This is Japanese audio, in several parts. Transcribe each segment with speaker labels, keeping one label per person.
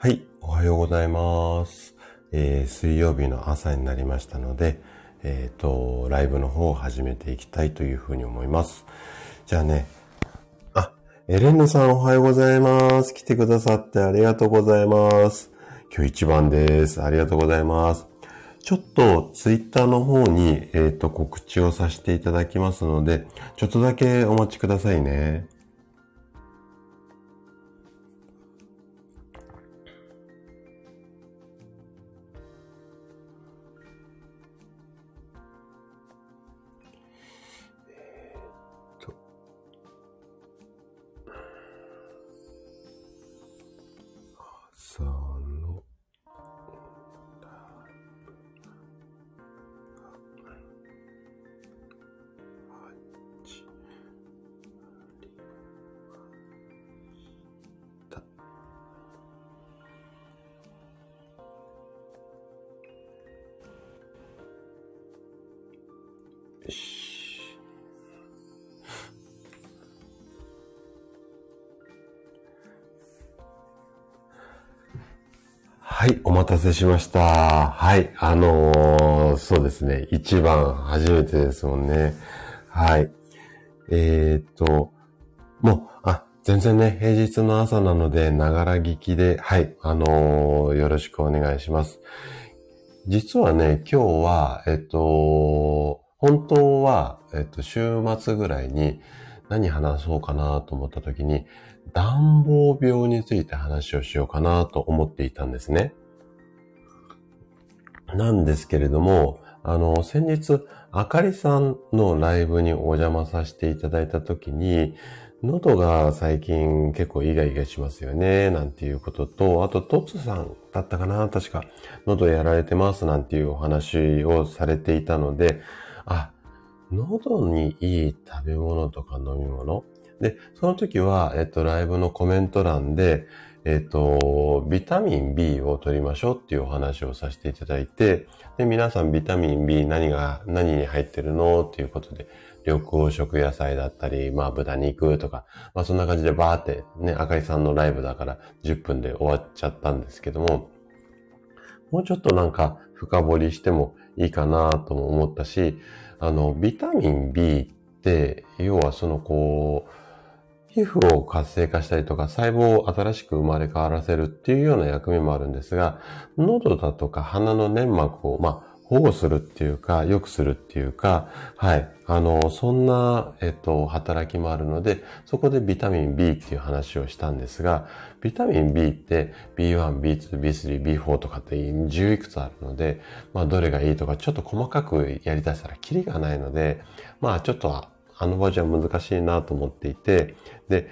Speaker 1: はい、おはようございます。えー、水曜日の朝になりましたので、えっ、ー、と、ライブの方を始めていきたいというふうに思います。じゃあね、あ、エレンヌさんおはようございます。来てくださってありがとうございます。今日一番です。ありがとうございます。ちょっとツイッターの方に、えっ、ー、と、告知をさせていただきますので、ちょっとだけお待ちくださいね。しました。はい、あのー、そうですね。一番初めてですもんね。はい。えー、っと、もう、あ、全然ね、平日の朝なので、ながら聞きで、はい、あのー、よろしくお願いします。実はね、今日は、えっと、本当は、えっと、週末ぐらいに何話そうかなと思った時に、暖房病について話をしようかなと思っていたんですね。なんですけれども、あの、先日、あかりさんのライブにお邪魔させていただいたときに、喉が最近結構イガイガしますよね、なんていうことと、あと、トツさんだったかな確か、喉やられてますなんていうお話をされていたので、あ、喉にいい食べ物とか飲み物？で、その時は、えっと、ライブのコメント欄で、えっと、ビタミン B を取りましょうっていうお話をさせていただいて、で、皆さんビタミン B 何が、何に入ってるのっていうことで、緑黄色野菜だったり、まあ豚肉とか、まあそんな感じでバーってね、赤井さんのライブだから10分で終わっちゃったんですけども、もうちょっとなんか深掘りしてもいいかなとも思ったし、あの、ビタミン B って、要はそのこう、皮膚を活性化したりとか細胞を新しく生まれ変わらせるっていうような役目もあるんですが、喉だとか鼻の粘膜を、まあ、保護するっていうか、良くするっていうか、はい。あの、そんな、えっと、働きもあるので、そこでビタミン B っていう話をしたんですが、ビタミン B って B1、B2、B3、B4 とかって10いくつあるので、まあ、どれがいいとか、ちょっと細かくやり出したらキリがないので、まあ、ちょっとあの場じゃ難しいなと思っていて、で、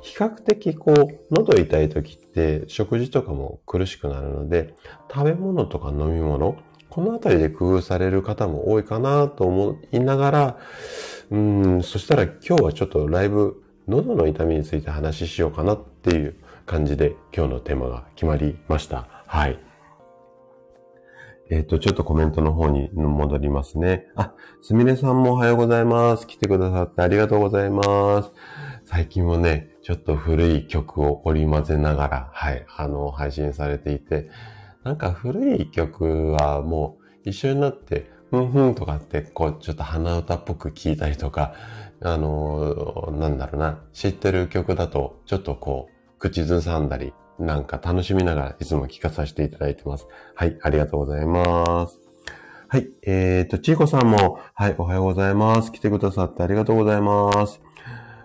Speaker 1: 比較的こう、喉痛い時って食事とかも苦しくなるので、食べ物とか飲み物、このあたりで工夫される方も多いかなと思いながら、うん、そしたら今日はちょっとライブ、喉の痛みについて話ししようかなっていう感じで今日のテーマが決まりました。はい。えっ、ー、と、ちょっとコメントの方に戻りますね。あ、すみれさんもおはようございます。来てくださってありがとうございます。最近もね、ちょっと古い曲を織り交ぜながら、はい、あの、配信されていて、なんか古い曲はもう一緒になって、ふんふんとかって、こう、ちょっと鼻歌っぽく聞いたりとか、あの、なんだろうな、知ってる曲だと、ちょっとこう、口ずさんだり、なんか楽しみながらいつも聞かさせていただいてます。はい、ありがとうございます。はい、えーと、ちいこさんも、はい、おはようございます。来てくださってありがとうございます。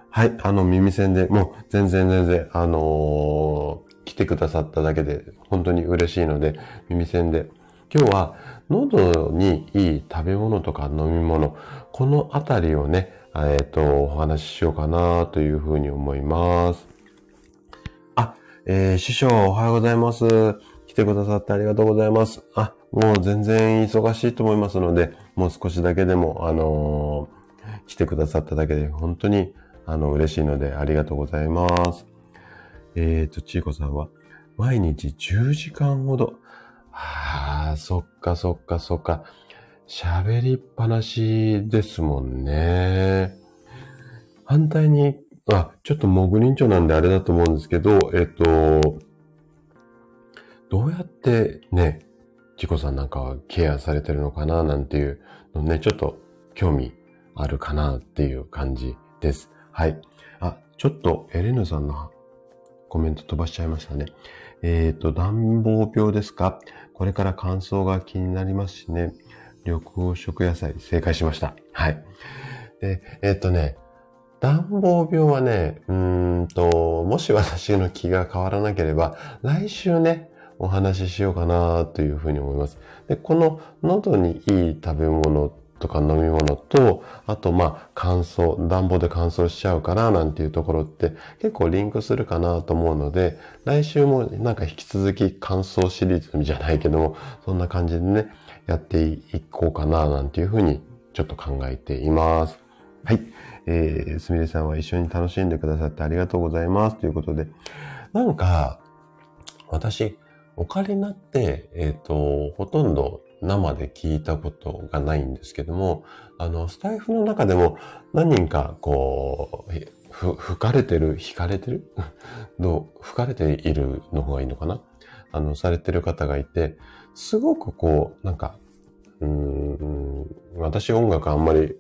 Speaker 1: はい、あの、耳栓で、もう全然全然、あのー、来てくださっただけで本当に嬉しいので、耳栓で。今日は、喉にいい食べ物とか飲み物、このあたりをね、えっ、ー、と、お話ししようかなというふうに思います。えー、師匠おはようございます。来てくださってありがとうございます。あ、もう全然忙しいと思いますので、もう少しだけでも、あのー、来てくださっただけで本当に、あの、嬉しいのでありがとうございます。えーと、ちいこさんは、毎日10時間ほど、ああ、そっかそっかそっか。喋りっぱなしですもんね。反対にあ、ちょっとモグリンチョなんであれだと思うんですけど、えっと、どうやってね、チコさんなんかはケアされてるのかななんていうのね、ちょっと興味あるかなっていう感じです。はい。あ、ちょっとエレヌさんのコメント飛ばしちゃいましたね。えっ、ー、と、暖房病ですか？これから乾燥が気になりますしね。緑黄色野菜、正解しました。はい。で、えっ、ー、とね、暖房病はね、うんと、もし私の気が変わらなければ、来週ね、お話ししようかなというふうに思います。で、この喉にいい食べ物とか飲み物と、あとまあ乾燥、暖房で乾燥しちゃうかななんていうところって結構リンクするかなと思うので、来週もなんか引き続き乾燥シリーズじゃないけども、そんな感じでね、やっていこうかななんていうふうにちょっと考えています。はい。えー、すみれさんは一緒に楽しんでくださってありがとうございます。ということで、なんか、私、オカリナって、えっ、ー、と、ほとんど生で聞いたことがないんですけども、あの、スタイフの中でも何人か、こう、ふ、吹かれてる、引かれてる？どう、吹かれているの方がいいのかな？あの、されてる方がいて、すごくこう、なんか、うん、私音楽あんまり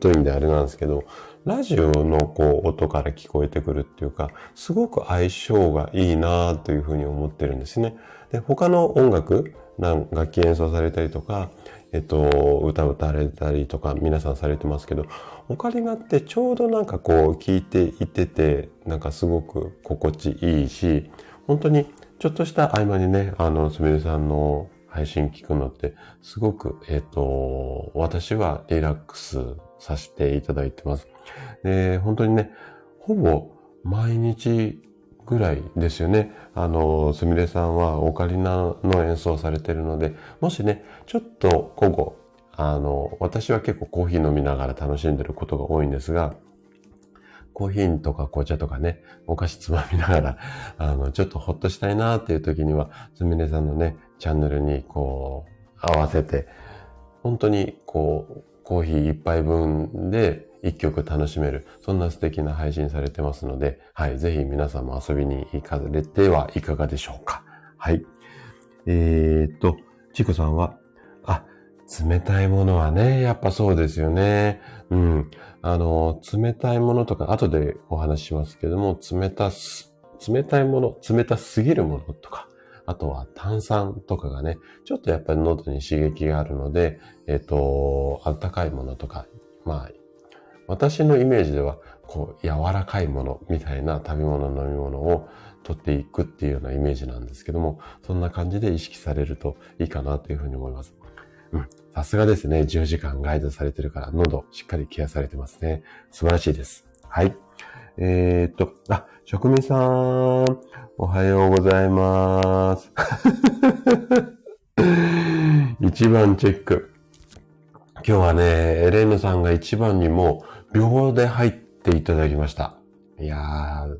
Speaker 1: 疎いんであれなんですけど、ラジオのこう音から聞こえてくるっていうか、すごく相性がいいなというふうに思ってるんですね。で、他の音楽、楽器演奏されたりとか、えっと、歌歌われたりとか皆さんされてますけど、オカリナってちょうどなんかこう聞いていてて、なんかすごく心地いいし、本当にちょっとした合間にね、あの、すみれさんの配信聞くのって、すごく、えっ、と、私はリラックスさせていただいてます。で、本当にね、ほぼ毎日ぐらいですよね。あの、すみれさんはオカリナの演奏されてるので、もしね、ちょっと午後、あの、私は結構コーヒー飲みながら楽しんでることが多いんですが、コーヒーとか紅茶とかね、お菓子つまみながら、あの、ちょっとほっとしたいなっていう時には、すみれさんのね、チャンネルにこう、合わせて、本当にこう、コーヒー一杯分で一曲楽しめる、そんな素敵な配信されてますので、はい、ぜひ皆さんも遊びに行かれてはいかがでしょうか。はい。えー、っと、ちくさんは、あ、冷たいものはね、やっぱそうですよね。うん。あの、冷たいものとか、後でお話ししますけども、冷たす、冷たいもの、冷たすぎるものとか、あとは炭酸とかがね、ちょっとやっぱり喉に刺激があるので、えっ、と、温かいものとか、まあ、私のイメージでは、こう、柔らかいものみたいな食べ物、飲み物を取っていくっていうようなイメージなんですけども、そんな感じで意識されるといいかなというふうに思います。うん。さすがですね。10時間ガイドされてるから、喉しっかりケアされてますね。素晴らしいです。はい。えー、っと、あ、職人さん、おはようございます。一番チェック。今日はね、エレーヌさんが一番にも秒で入っていただきました。いや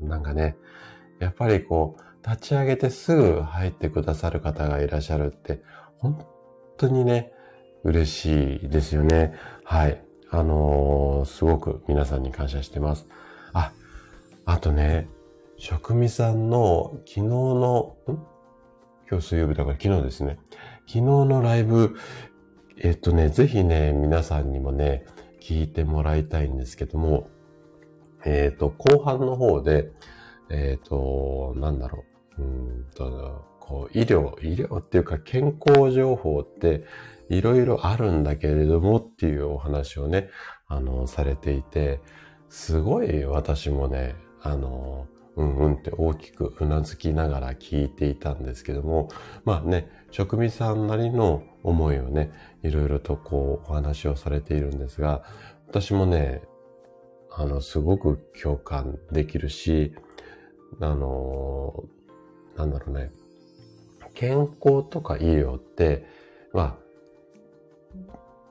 Speaker 1: ー、なんかね、やっぱりこう、立ち上げてすぐ入ってくださる方がいらっしゃるって、本当にね、嬉しいですよね。はい。あのー、すごく皆さんに感謝してます。あ、あとね、職味さんの昨日の、ん？今日水曜日だから昨日ですね。昨日のライブ、えっとね、ぜひね、皆さんにもね、聞いてもらいたいんですけども、えっ、ー、と、後半の方で、えっ、ー、と、なんだろう、うんと、こう、医療、医療っていうか健康情報っていろいろあるんだけれどもっていうお話をね、あの、されていて、すごい私もね、あの、うんうんって大きくうなずきながら聞いていたんですけども、まあね、職味さんなりの思いをね、いろいろとこうお話をされているんですが、私もね、あの、すごく共感できるし、あの、なんだろうね、健康とか医療って、ま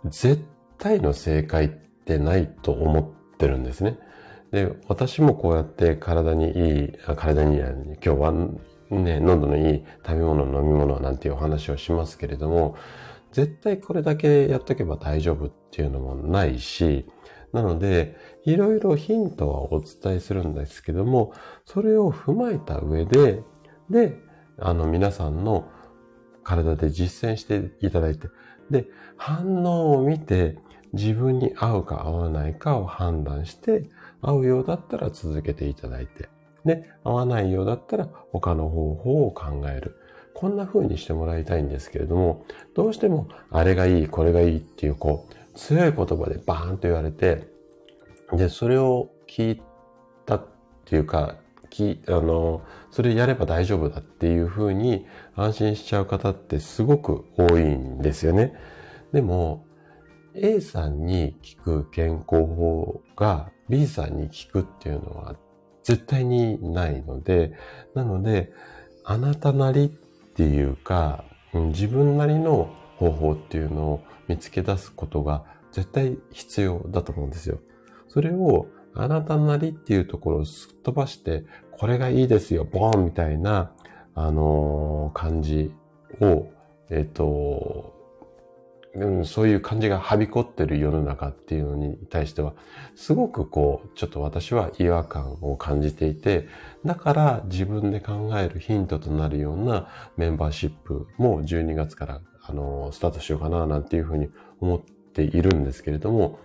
Speaker 1: あ、絶対の正解ってないと思ってるんですね。で、私もこうやって体にいい、体にいい、今日はね、喉のいい食べ物、飲み物なんていうお話をしますけれども、絶対これだけやっとけば大丈夫っていうのもないし、なので、いろいろヒントはお伝えするんですけども、それを踏まえた上で、で、あの皆さんの体で実践していただいて、で、反応を見て自分に合うか合わないかを判断して、合うようだったら続けていただいて、で、合わないようだったら他の方法を考える。こんな風にしてもらいたいんですけれども、どうしてもあれがいい、これがいいっていうこう、強い言葉でバーンと言われて、で、それを聞いたっていうか、き、あの、それやれば大丈夫だっていうふうに安心しちゃう方ってすごく多いんですよね。でも、A さんに効く健康法が B さんに効くっていうのは絶対にないので、なので、あなたなりっていうか、自分なりの方法っていうのを見つけ出すことが絶対必要だと思うんですよ。それをあなたなりっていうところをすっ飛ばして、これがいいですよ、ボーンみたいな、あのー、感じを、えっ、ー、と、うん、そういう感じがはびこってる世の中っていうのに対しては、すごくこう、ちょっと私は違和感を感じていて、だから自分で考えるヒントとなるようなメンバーシップも12月から、あの、スタートしようかな、なんていうふうに思っているんですけれども、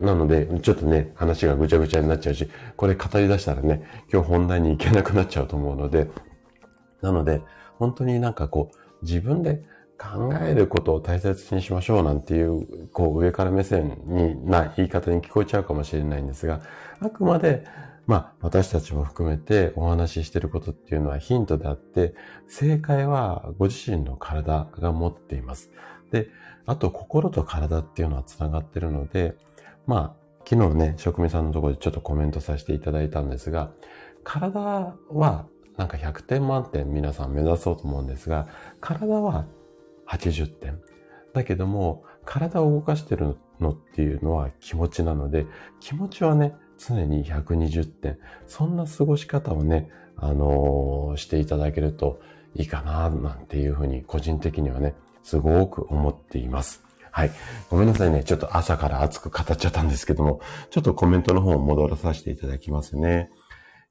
Speaker 1: なので、ちょっとね、話がぐちゃぐちゃになっちゃうし、これ語り出したらね、今日本題に行けなくなっちゃうと思うので、なので、本当になんかこう、自分で考えることを大切にしましょうなんていう、こう上から目線にな言い方に聞こえちゃうかもしれないんですが、あくまで、まあ私たちも含めてお話ししてることっていうのはヒントであって、正解はご自身の体が持っています。で、あと心と体っていうのは繋がってるので、まあ昨日ね、職味さんのところでちょっとコメントさせていただいたんですが、体はなんか100点満点皆さん目指そうと思うんですが、体は80点。だけども、体を動かしてるのっていうのは気持ちなので、気持ちはね、常に120点。そんな過ごし方をね、あのー、していただけるといいかな、なんていうふうに個人的にはね、すごく思っています。はい。ごめんなさいね。ちょっと朝から熱く語っちゃったんですけども、ちょっとコメントの方を戻らさせていただきますね。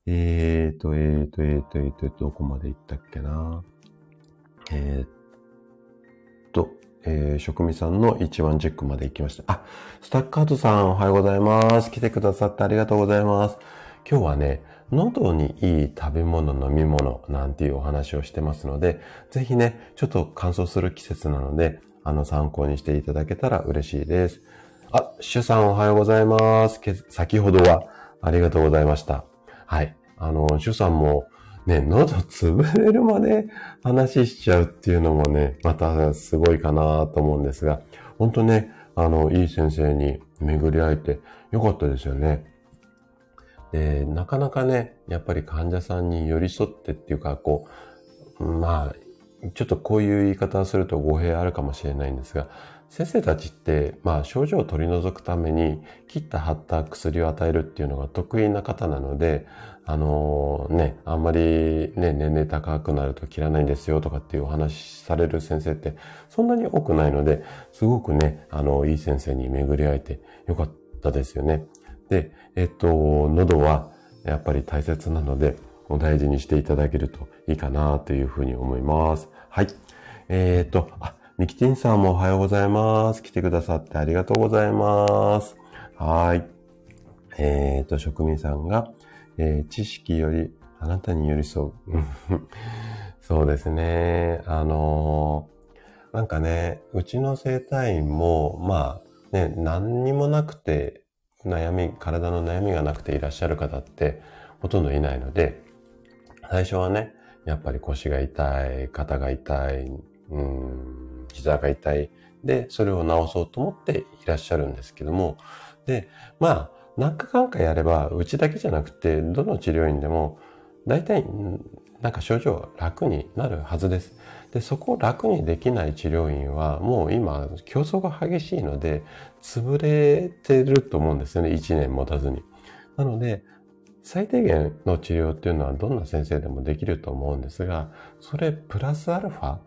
Speaker 1: えーと、えーと、えーと、えーと、どこまで行ったっけな。えーえー、職味さんの一番チェックまで行きました。あ、スタッカートさんおはようございます。来てくださってありがとうございます。今日はね、喉にいい食べ物、飲み物なんていうお話をしてますので、ぜひね、ちょっと乾燥する季節なので、あの参考にしていただけたら嬉しいです。あ、シュさんおはようございます。先ほどはありがとうございました。はい。あの、シュさんもね、喉潰れるまで話しちゃうっていうのもね、またすごいかなと思うんですが、本当ね、あの、いい先生に巡り会えてよかったですよね。で、なかなかね、やっぱり患者さんに寄り添ってっていうか、こう、まあ、ちょっとこういう言い方をすると語弊あるかもしれないんですが、先生たちって、まあ症状を取り除くために切った貼った薬を与えるっていうのが得意な方なので、あのね、あんまりね、年齢高くなると切らないんですよとかっていうお話しされる先生ってそんなに多くないので、すごくね、あの、いい先生に巡り会えてよかったですよね。で、えっと、喉はやっぱり大切なので、お大事にしていただけるといいかなというふうに思います。はい。えー、っと、あ、ミキティンさんもおはようございます。来てくださってありがとうございます。はい。えー、と、職人さんが、えー、知識よりあなたに寄り添う。そうですね。あのー、なんかね、うちの生体院も、まあ、ね、何にもなくて、悩み、体の悩みがなくていらっしゃる方ってほとんどいないので、最初はね、やっぱり腰が痛い、肩が痛い、うん、膝が痛い。で、それを治そうと思っていらっしゃるんですけども、で、まあ、何回かんかやれば、うちだけじゃなくて、どの治療院でも、大体、なんか症状楽になるはずです。で、そこを楽にできない治療院は、もう今、競争が激しいので、潰れてると思うんですよね。1年持たずに。なので、最低限の治療っていうのはどんな先生でもできると思うんですが、それプラスアルファ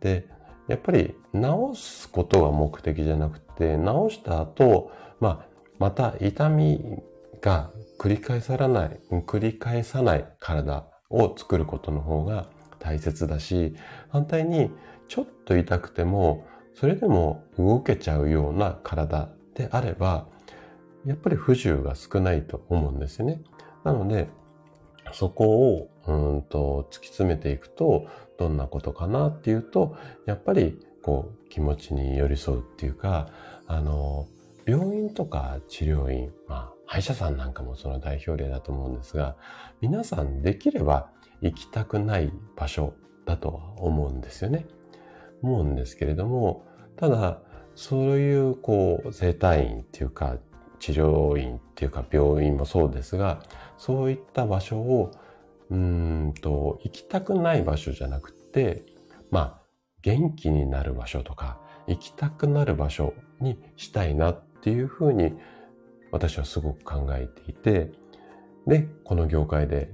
Speaker 1: で、やっぱり治すことが目的じゃなくて、治した後、まあ、また痛みが繰り返さない、繰り返さない体を作ることの方が大切だし、反対にちょっと痛くても、それでも動けちゃうような体であれば、やっぱり不自由が少ないと思うんですよね。なので、そこを、うんと、突き詰めていくと、どんなことかなっていうと、やっぱり、こう、気持ちに寄り添うっていうか、あの、病院とか治療院、まあ、歯医者さんなんかもその代表例だと思うんですが、皆さんできれば行きたくない場所だとは思うんですよね。思うんですけれども、ただ、そういう、こう、生体院っていうか、治療院っていうか、病院もそうですが、そういった場所を、うんと、行きたくない場所じゃなくて、まあ、元気になる場所とか、行きたくなる場所にしたいなっていうふうに、私はすごく考えていて、で、この業界で、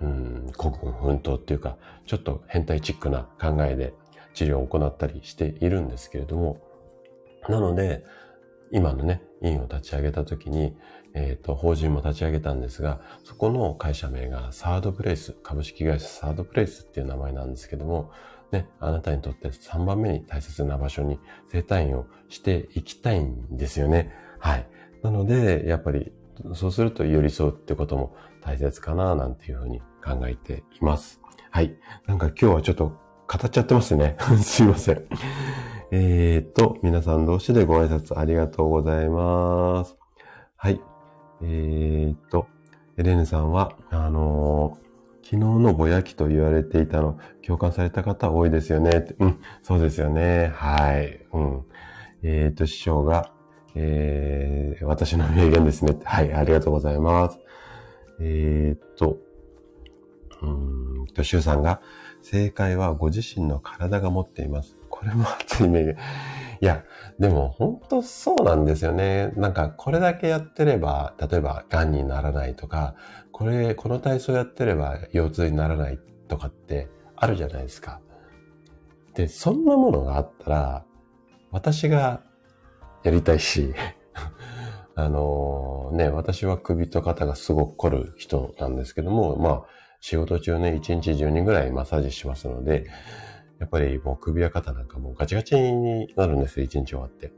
Speaker 1: うん、孤軍奮闘っていうか、ちょっと変態チックな考えで治療を行ったりしているんですけれども、なので、今のね、院を立ち上げた時に、えっ、ー、と、法人も立ち上げたんですが、そこの会社名がサードプレイス、株式会社サードプレイスっていう名前なんですけども、ね、あなたにとって3番目に大切な場所に生体院をしていきたいんですよね。はい。なので、やっぱり、そうすると寄り添うってことも大切かな、なんていうふうに考えています。はい。なんか今日はちょっと語っちゃってますね。すいません。えーと、皆さん同士でご挨拶ありがとうございます。はい。えーと、エレンさんは、あのー、昨日のぼやきと言われていたの、共感された方多いですよね。うん、そうですよね。はい。うん。えーと、師匠が、えー、私の名言ですね。はい、ありがとうございます。えーと、うんと、シュウさんが、正解はご自身の体が持っています。これも熱い名言。いや、でも本当そうなんですよね。なんかこれだけやってれば、例えば癌にならないとか、これ、この体操やってれば腰痛にならないとかってあるじゃないですか。で、そんなものがあったら、私がやりたいし、あのね、私は首と肩がすごく凝る人なんですけども、まあ、仕事中ね、1日10人ぐらいマッサージしますので、やっぱりもう首や肩なんかもうガチガチになるんですよ、1日終わって。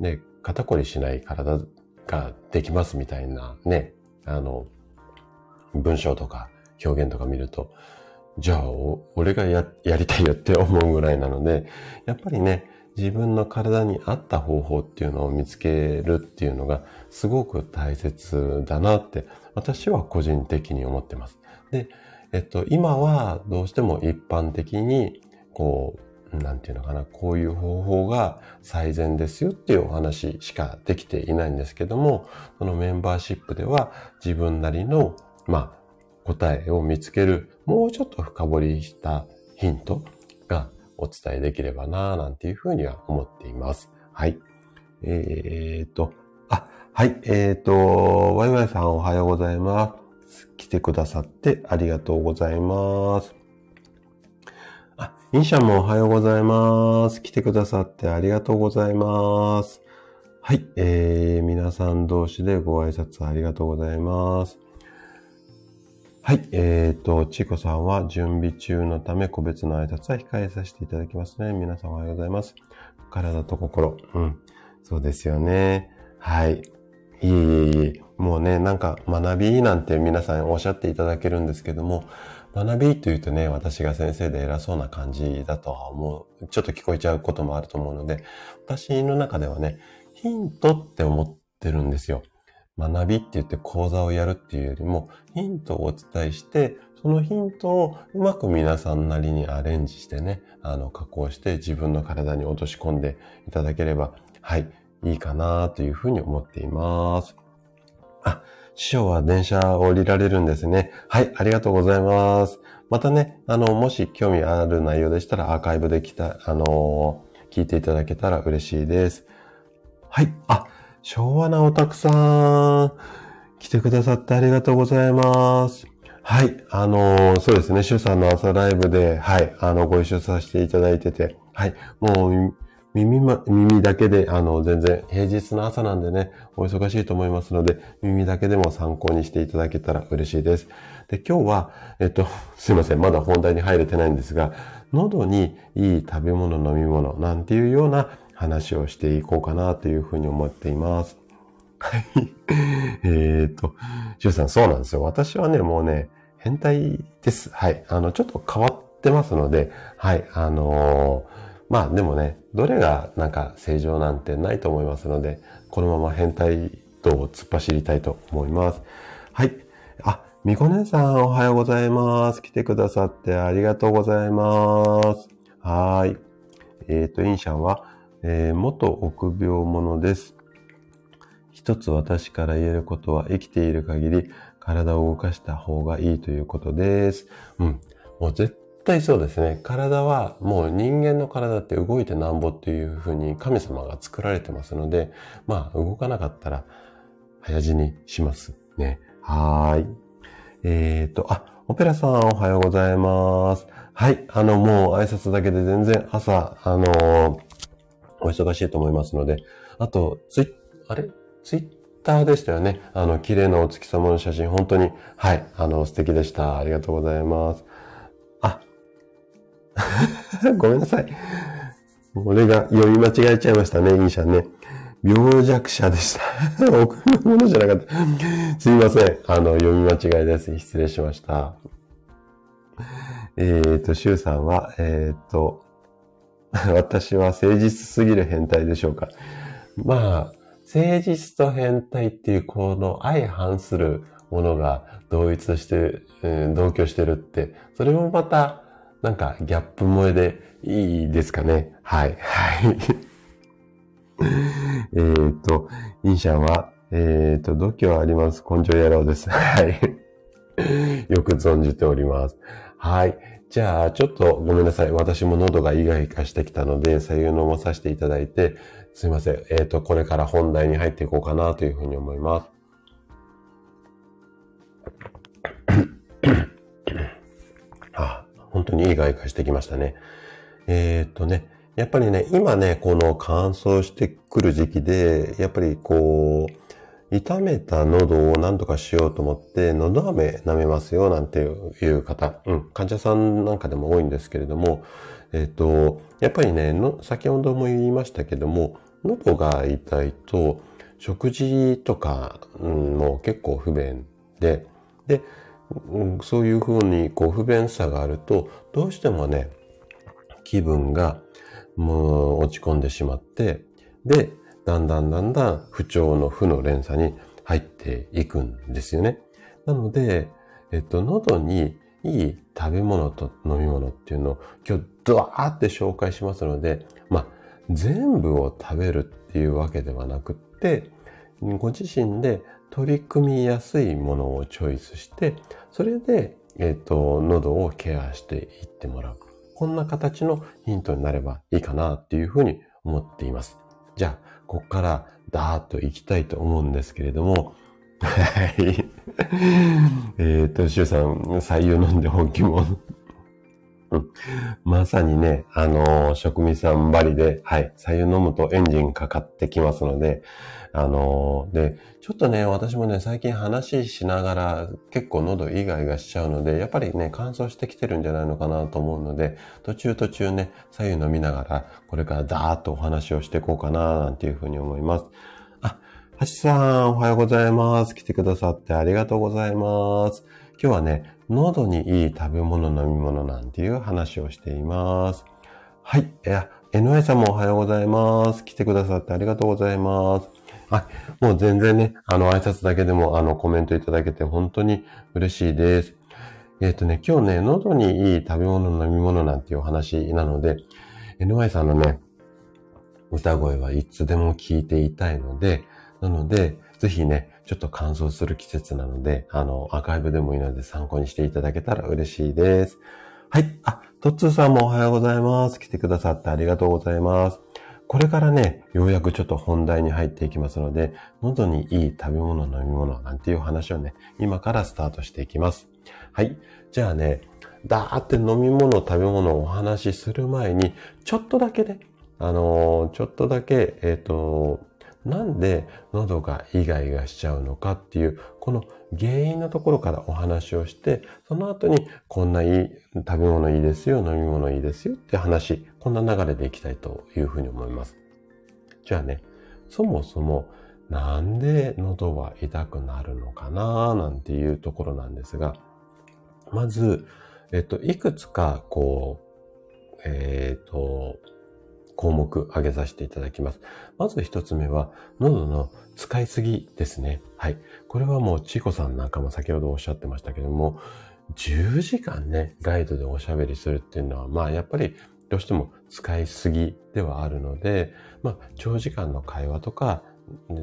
Speaker 1: で、肩こりしない体ができますみたいなね、あの、文章とか表現とか見ると、じゃあ、俺がや、やりたいよって思うぐらいなので、やっぱりね、自分の体に合った方法っていうのを見つけるっていうのがすごく大切だなって私は個人的に思ってます。で、えっと、今はどうしても一般的に、こう、なんていうのかな、こういう方法が最善ですよっていうお話しかできていないんですけども、そのメンバーシップでは自分なりの、まあ、答えを見つける、もうちょっと深掘りしたヒントがお伝えできればなぁなんていうふうには思っています。はい。えー、っと、あ、はい、えー、っと、ワイワイさんおはようございます。来てくださってありがとうございます。あ、インシャンもおはようございます。来てくださってありがとうございます。はい、えー、皆さん同士でご挨拶ありがとうございます。はい、えーと、ちこさんは準備中のため個別の挨拶は控えさせていただきますね。皆さんおはようございます。体と心。うん。そうですよね。はい。いえいえいえ。もうね、なんか学びなんて皆さんおっしゃっていただけるんですけども、学びというとね、私が先生で偉そうな感じだとは思う、ちょっと聞こえちゃうこともあると思うので、私の中ではね、ヒントって思ってるんですよ。学びって言って講座をやるっていうよりも、ヒントをお伝えして、そのヒントをうまく皆さんなりにアレンジしてね、あの、加工して自分の体に落とし込んでいただければ、はい、いいかなというふうに思っています。あ、師匠は電車を降りられるんですね。はい、ありがとうございます。またね、あの、もし興味ある内容でしたらアーカイブできた、あの聞いていただけたら嬉しいです。はい、あ、昭和なおたくさん、来てくださってありがとうございます。はい、あのそうですね、シュさんの朝ライブで、はい、あの、ご一緒させていただいてて、はい、もう、耳ま、耳だけで、あの、全然平日の朝なんでね、お忙しいと思いますので、耳だけでも参考にしていただけたら嬉しいです。で、今日は、えっと、すいません、まだ本題に入れてないんですが、喉にいい食べ物、飲み物、なんていうような話をしていこうかなというふうに思っています。はい。えっと、しゅうさん、そうなんですよ。私はね、もうね、変態です。はい。あの、ちょっと変わってますので、はい。あのー、まあでもね、どれがなんか正常なんてないと思いますので、このまま変態と突っ走りたいと思います。はい。あ、みこ姉さんおはようございます。来てくださってありがとうございます。はい。えっ、ー、と、インシャンは、えー、元臆病者です。一つ私から言えることは生きている限り体を動かした方がいいということです。うん。もう絶対そうですね。体はもう人間の体って動いてなんぼっていうふうに神様が作られてますので、まあ動かなかったら早死にしますね。はい。えっ、ー、と、あ、オペラさんおはようございます。はい。あの、もう挨拶だけで全然朝、あのー、お忙しいと思いますので、あと、ツイあれ？ツイッターでしたよね。あの、綺麗なお月様の写真、本当に、はい、あの、素敵でした。ありがとうございます。ごめんなさい。俺が読み間違えちゃいましたね、インシャンね。病弱者でした。送るものじゃなかった。すいません。あの、読み間違いです。失礼しました。えっ、ー、と、シュウさんは、えっ、ー、と、私は誠実すぎる変態でしょうか。まあ、誠実と変態っていうこの相反するものが同一して、うん、同居してるって、それもまたなんかギャップ萌えでいいですかね？はい。はい。えっと、インシャンは、えっ、ー、と、度胸あります。根性野郎です。はい。よく存じております。はい。じゃあ、ちょっとごめんなさい。私も喉がイガイガしてきたので、左右飲まさせていただいて、すいません。えっ、ー、と、これから本題に入っていこうかなというふうに思います。にいい外化してきましたね。えっ、とね、やっぱりね、今ね、この乾燥してくる時期で、やっぱりこう、痛めた喉を何とかしようと思って、喉飴舐めますよなんていう方、うん、患者さんなんかでも多いんですけれども、えっ、ー、と、やっぱりねの、先ほども言いましたけども、喉が痛いと、食事とか、うん、もう結構不便で、で、そういうふうにこう不便さがあると、どうしてもね、気分がもう落ち込んでしまって、で、だんだんだんだん不調の負の連鎖に入っていくんですよね。なので、えっと、喉にいい食べ物と飲み物っていうのを今日ドワーって紹介しますので、まあ、全部を食べるっていうわけではなくって、ご自身で取り組みやすいものをチョイスして、それで、えっ、ー、と、喉をケアしていってもらう。こんな形のヒントになればいいかなっていうふうに思っています。じゃあ、ここからダーッと行きたいと思うんですけれども、はい。えっと、シュウさん、左右飲んで本気もうん、まさにね、あのー、職味さんばりで、はい、左右飲むとエンジンかかってきますので、あのー、で、ちょっとね、私もね、最近話しながら結構喉イガイガしちゃうので、やっぱりね、乾燥してきてるんじゃないのかなと思うので、途中途中ね、左右飲みながら、これからダーッとお話をしていこうかな、なんていうふうに思います。あ、橋さん、おはようございます。来てくださってありがとうございます。今日はね、喉にいい食べ物飲み物なんていう話をしています。はい。え、NY さんもおはようございます。来てくださってありがとうございます。はい。もう全然ね、あの、挨拶だけでも、あの、コメントいただけて本当に嬉しいです。えっ、ー、とね、今日ね、喉にいい食べ物飲み物なんていうお話なので、NY さんのね、歌声はいつでも聞いていたいので、なので、ぜひね、ちょっと乾燥する季節なので、あの、アーカイブでもいいので参考にしていただけたら嬉しいです。はい。あ、トッツーさんもおはようございます。来てくださってありがとうございます。これからね、ようやくちょっと本題に入っていきますので、喉にいい食べ物、飲み物なんていう話をね、今からスタートしていきます。はい。じゃあね、だーって飲み物、食べ物をお話しする前に、ちょっとだけね、あの、ちょっとだけ、えっ、ー、と、なんで喉がイガイガしちゃうのかっていう、この原因のところからお話をして、その後にこんないい、食べ物いいですよ、飲み物いいですよって話、こんな流れでいきたいというふうに思います。じゃあね、そもそもなんで喉は痛くなるのかななんていうところなんですが、まず、えっと、いくつか、こう、えっ、と、項目挙げさせていただきます。まず一つ目は、喉の使いすぎですね。はい。これはもう、ちこさんなんかも先ほどおっしゃってましたけども、10時間ね、ガイドでおしゃべりするっていうのは、まあ、やっぱり、どうしても使いすぎではあるので、まあ、長時間の会話とか、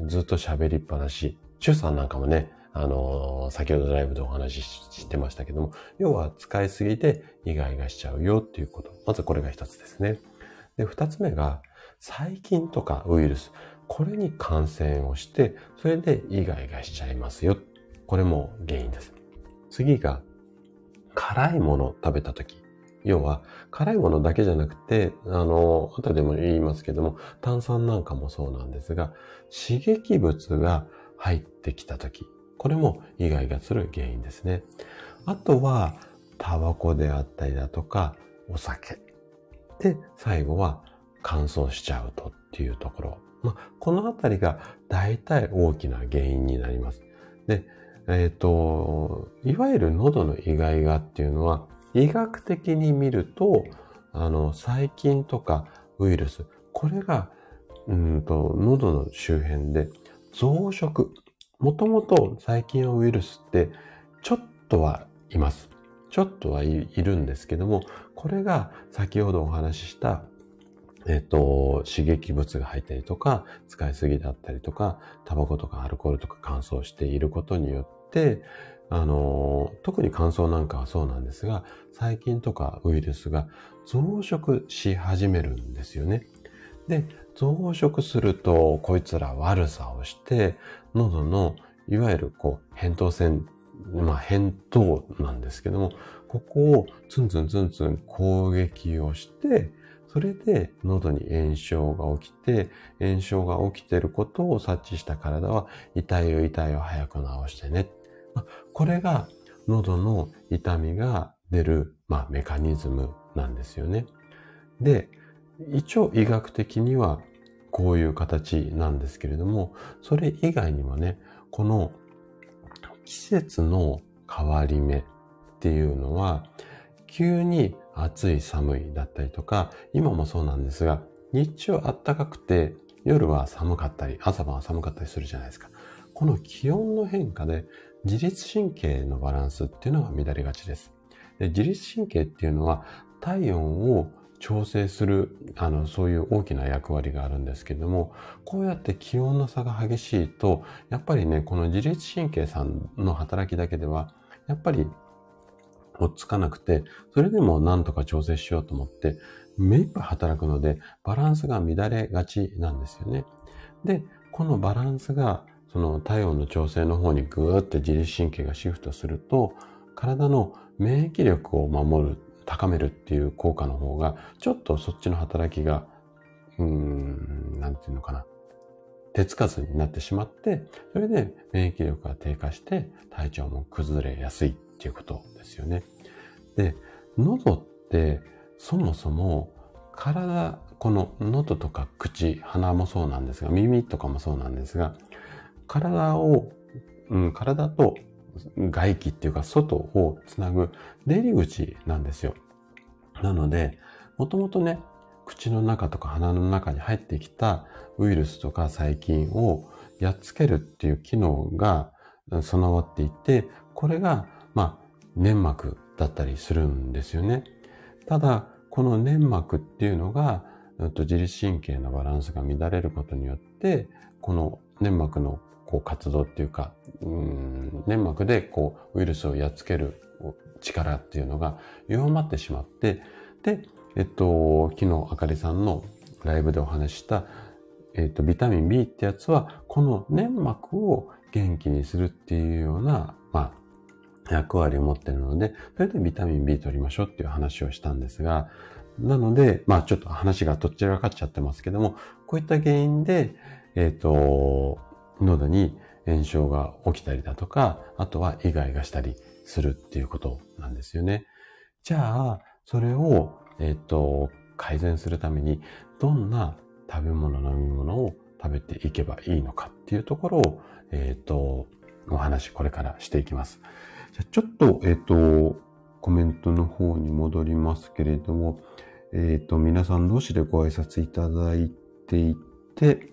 Speaker 1: ずっと喋りっぱなし。チュさんなんかもね、あのー、先ほどライブでお話ししてましたけども、要は使いすぎてイガイガしちゃうよっていうこと。まずこれが一つですね。で、二つ目が、細菌とかウイルス。これに感染をして、それでイガイガしちゃいますよ。これも原因です。次が、辛いものを食べたとき。要は、辛いものだけじゃなくて、あの、後でも言いますけども、炭酸なんかもそうなんですが、刺激物が入ってきたとき、これもイガイガする原因ですね。あとは、タバコであったりだとか、お酒。で、最後は乾燥しちゃうとっていうところ。まあ、このあたりが大体大きな原因になります。で、えっ、ー、と、いわゆる喉のイガイガっていうのは、医学的に見ると、あの、細菌とかウイルス、これが、うんと、喉の周辺で増殖。もともと細菌やウイルスって、ちょっとはいます。ちょっとはいるんですけども、これが先ほどお話しした、えっ、と、刺激物が入ったりとか、使いすぎだったりとか、タバコとかアルコールとか乾燥していることによって、あの、特に乾燥なんかはそうなんですが、細菌とかウイルスが増殖し始めるんですよね。で、増殖すると、こいつら悪さをして、喉の、いわゆるこう、扁桃腺、まあ、扁桃なんですけども、ここをツンツンツンツン攻撃をして、それで喉に炎症が起きて、炎症が起きていることを察知した体は、痛いよ痛いよ早く治してねこれが喉の痛みが出る、まあ、メカニズムなんですよね。で、一応医学的にはこういう形なんですけれども、それ以外にもね、この季節の変わり目っていうのは、急に暑い寒いだったりとか、今もそうなんですが、日中暖かくて夜は寒かったり、朝晩は寒かったりするじゃないですか。この気温の変化で自律神経のバランスっていうのが乱れがちです。で自律神経っていうのは体温を調整する、あの、そういう大きな役割があるんですけども、こうやって気温の差が激しいと、やっぱりね、この自律神経さんの働きだけでは、やっぱり落っつかなくて、それでも何とか調整しようと思って、目いっぱい働くので、バランスが乱れがちなんですよね。で、このバランスがその体温の調整の方にぐーって自律神経がシフトすると、体の免疫力を守る、高めるっていう効果の方が、ちょっとそっちの働きが、うん、なんていうのかな。手つかずになってしまって、それで免疫力が低下して体調も崩れやすいっていうことですよね。で、喉ってそもそも体、この喉とか口、鼻もそうなんですが、耳とかもそうなんですが、体を、うん、体と外気っていうか外をつなぐ出入り口なんですよ。なので、もともとね、口の中とか鼻の中に入ってきたウイルスとか細菌をやっつけるっていう機能が備わっていて、これが、まあ、粘膜だったりするんですよね。ただ、この粘膜っていうのが、自律神経のバランスが乱れることによって、この粘膜のこう活動っていうか、うん、粘膜でこうウイルスをやっつける力っていうのが弱まってしまって、で、えっと、昨日あかりさんのライブでお話した、えっと、ビタミン B ってやつは、この粘膜を元気にするっていうような、まあ、役割を持ってるので、それでビタミン B 取りましょうっていう話をしたんですが、なので、まあちょっと話がどちらかっちゃってますけども、こういった原因で、えっ、と、喉に炎症が起きたりだとか、あとはイガイガしたりするっていうことなんですよね。じゃあ、それを、えっ、ー、と、改善するために、どんな食べ物、飲み物を食べていけばいいのかっていうところを、えっ、ー、と、お話これからしていきます。じゃちょっと、えっ、ー、と、コメントの方に戻りますけれども、えっ、と、皆さん同士でご挨拶いただいていて、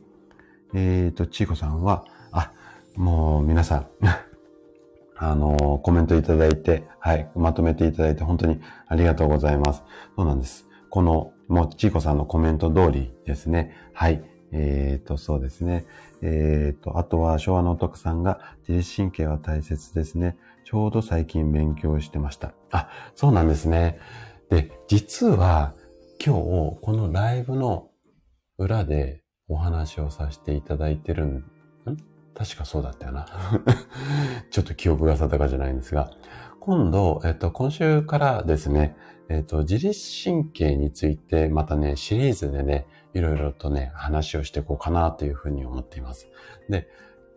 Speaker 1: えっ、と、ちいこさんは、あ、もう皆さん あの、コメントいただいて、はい、まとめていただいて本当にありがとうございます。そうなんです。この、もちいこさんのコメント通りですね。はい。えっ、ー、と、そうですね。えっ、ー、と、あとは昭和のお得さんが自律神経は大切ですね。ちょうど最近勉強してました。あ、そうなんですね。で、実は今日このライブの裏でお話をさせていただいてるん、ん？確かそうだったよな。ちょっと記憶が定かじゃないんですが、今度、えっと、今週からですね、えっと、自律神経についてまたね、シリーズでね、いろいろとね、話をしていこうかなというふうに思っています。で、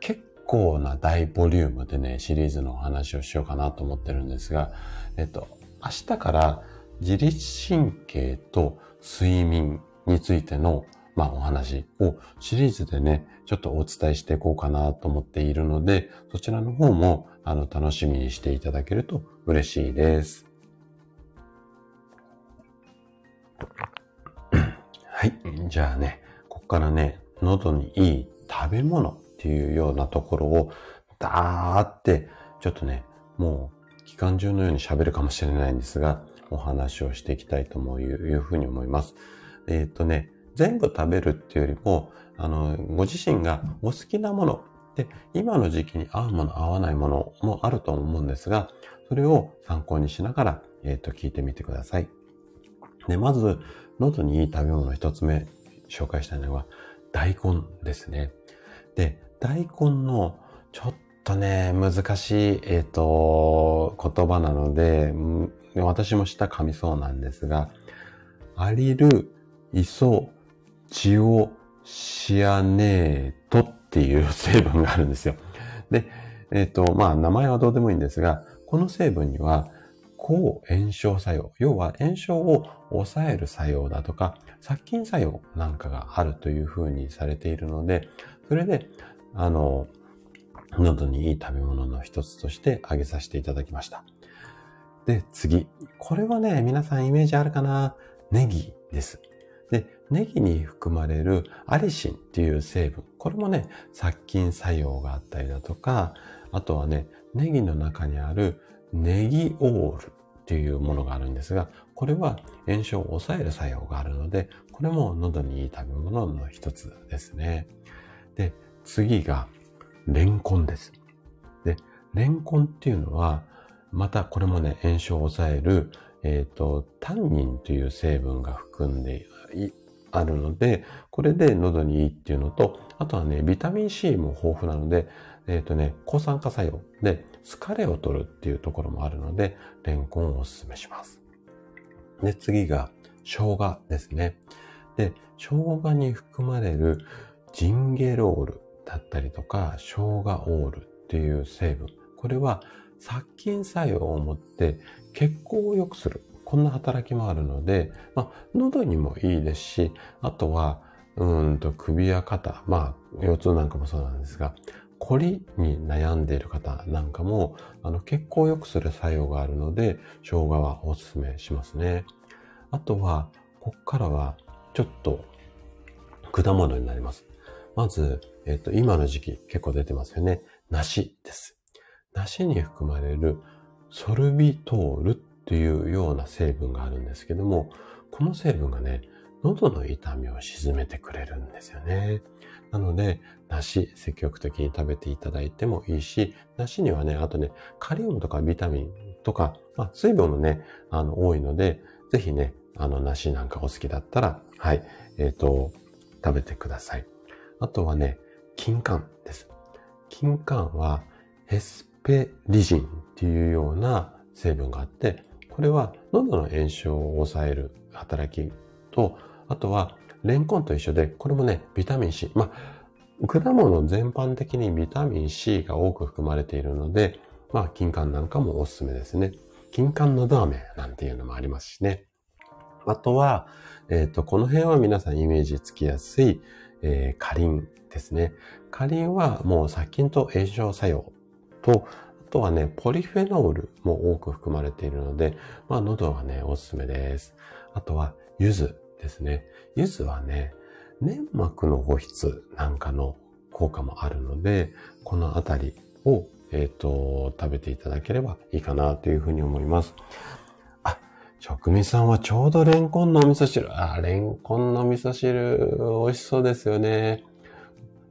Speaker 1: 結構な大ボリュームでね、シリーズのお話をしようかなと思ってるんですが、えっと、明日から自律神経と睡眠についての、まあ、お話をシリーズでね、ちょっとお伝えしていこうかなと思っているので、そちらの方も、あの、楽しみにしていただけると嬉しいです。はい。じゃあね、こっからね、喉にいい食べ物っていうようなところを、だーって、ちょっとね、もう、期間中のように喋るかもしれないんですが、お話をしていきたいといういうふうに思います。えっ、ー、とね、全部食べるっていうよりも、あの、ご自身がお好きなもの、で、今の時期に合うもの、合わないものもあると思うんですが、それを参考にしながら、えっ、ー、と、聞いてみてください。で、まず、喉にいい食べ物一つ目紹介したいのは大根ですね。で、大根のちょっとね、難しい、えっ、ー、と、言葉なので、私も舌噛みそうなんですが、アリル、イソ、チオ、シアネートっていう成分があるんですよ。で、えっ、ー、と、まあ、名前はどうでもいいんですが、この成分には、抗炎症作用、要は炎症を抑える作用だとか、殺菌作用なんかがあるというふうにされているので、それで、あの、喉にいい食べ物の一つとして挙げさせていただきました。で、次。これはね、皆さんイメージあるかな？ネギです。ネギに含まれるアリシンっていう成分。これもね、殺菌作用があったりだとか、あとはね、ネギの中にあるネギオールっていうものがあるんですが、これは炎症を抑える作用があるので、これも喉にいい食べ物の一つですね。で、次が、レンコンです。で、レンコンっていうのは、またこれもね、炎症を抑える、えっ、ー、と、タンニンという成分が含んであるので、これで喉にいいっていうのと、あとはね、ビタミン C も豊富なので、えっ、ー、とね、抗酸化作用で疲れを取るっていうところもあるので、レンコンをお勧めします。で、次が生姜ですね。で、生姜に含まれるジンゲロールだったりとか、生姜オールっていう成分。これは殺菌作用を持って血行を良くする。こんな働きもあるので、まあ、喉にもいいですし、あとは、うんと首や肩、まあ、腰痛なんかもそうなんですが、凝りに悩んでいる方なんかも、あの、血行を良くする作用があるので、生姜はお勧めしますね。あとは、こっからは、ちょっと、果物になります。まず、えっ、と、今の時期結構出てますよね。梨です。梨に含まれるソルビトールっていうような成分があるんですけども、この成分がね、喉の痛みを鎮めてくれるんですよね。なので、梨積極的に食べていただいてもいいし、梨にはね、あとね、カリウムとかビタミンとか、まあ、水分もね、あの、多いので、ぜひね、あの、梨なんかお好きだったら、はい、えっ、ー、と、食べてください。あとはね、金柑です。金柑は、ヘスペリジンっていうような成分があって、これは喉の炎症を抑える働きと、あとはレンコンと一緒で、これもね、ビタミン C。まあ、果物全般的にビタミン C が多く含まれているので、まあ、金柑なんかもおすすめですね。金柑のど飴なんていうのもありますしね。あとは、えっ、ー、と、この辺は皆さんイメージつきやすい、えー、カリンですね。カリンはもう殺菌と炎症作用と、とはね、ポリフェノールも多く含まれているので、まあ、喉はね、おすすめです。あとは、柚子ですね。柚子はね、粘膜の保湿なんかの効果もあるので、このあたりを、えっ、ー、と、食べていただければいいかなというふうに思います。あ、職味さんはちょうどレンコンのお味噌汁。あ、レンコンの味噌汁、美味しそうですよね。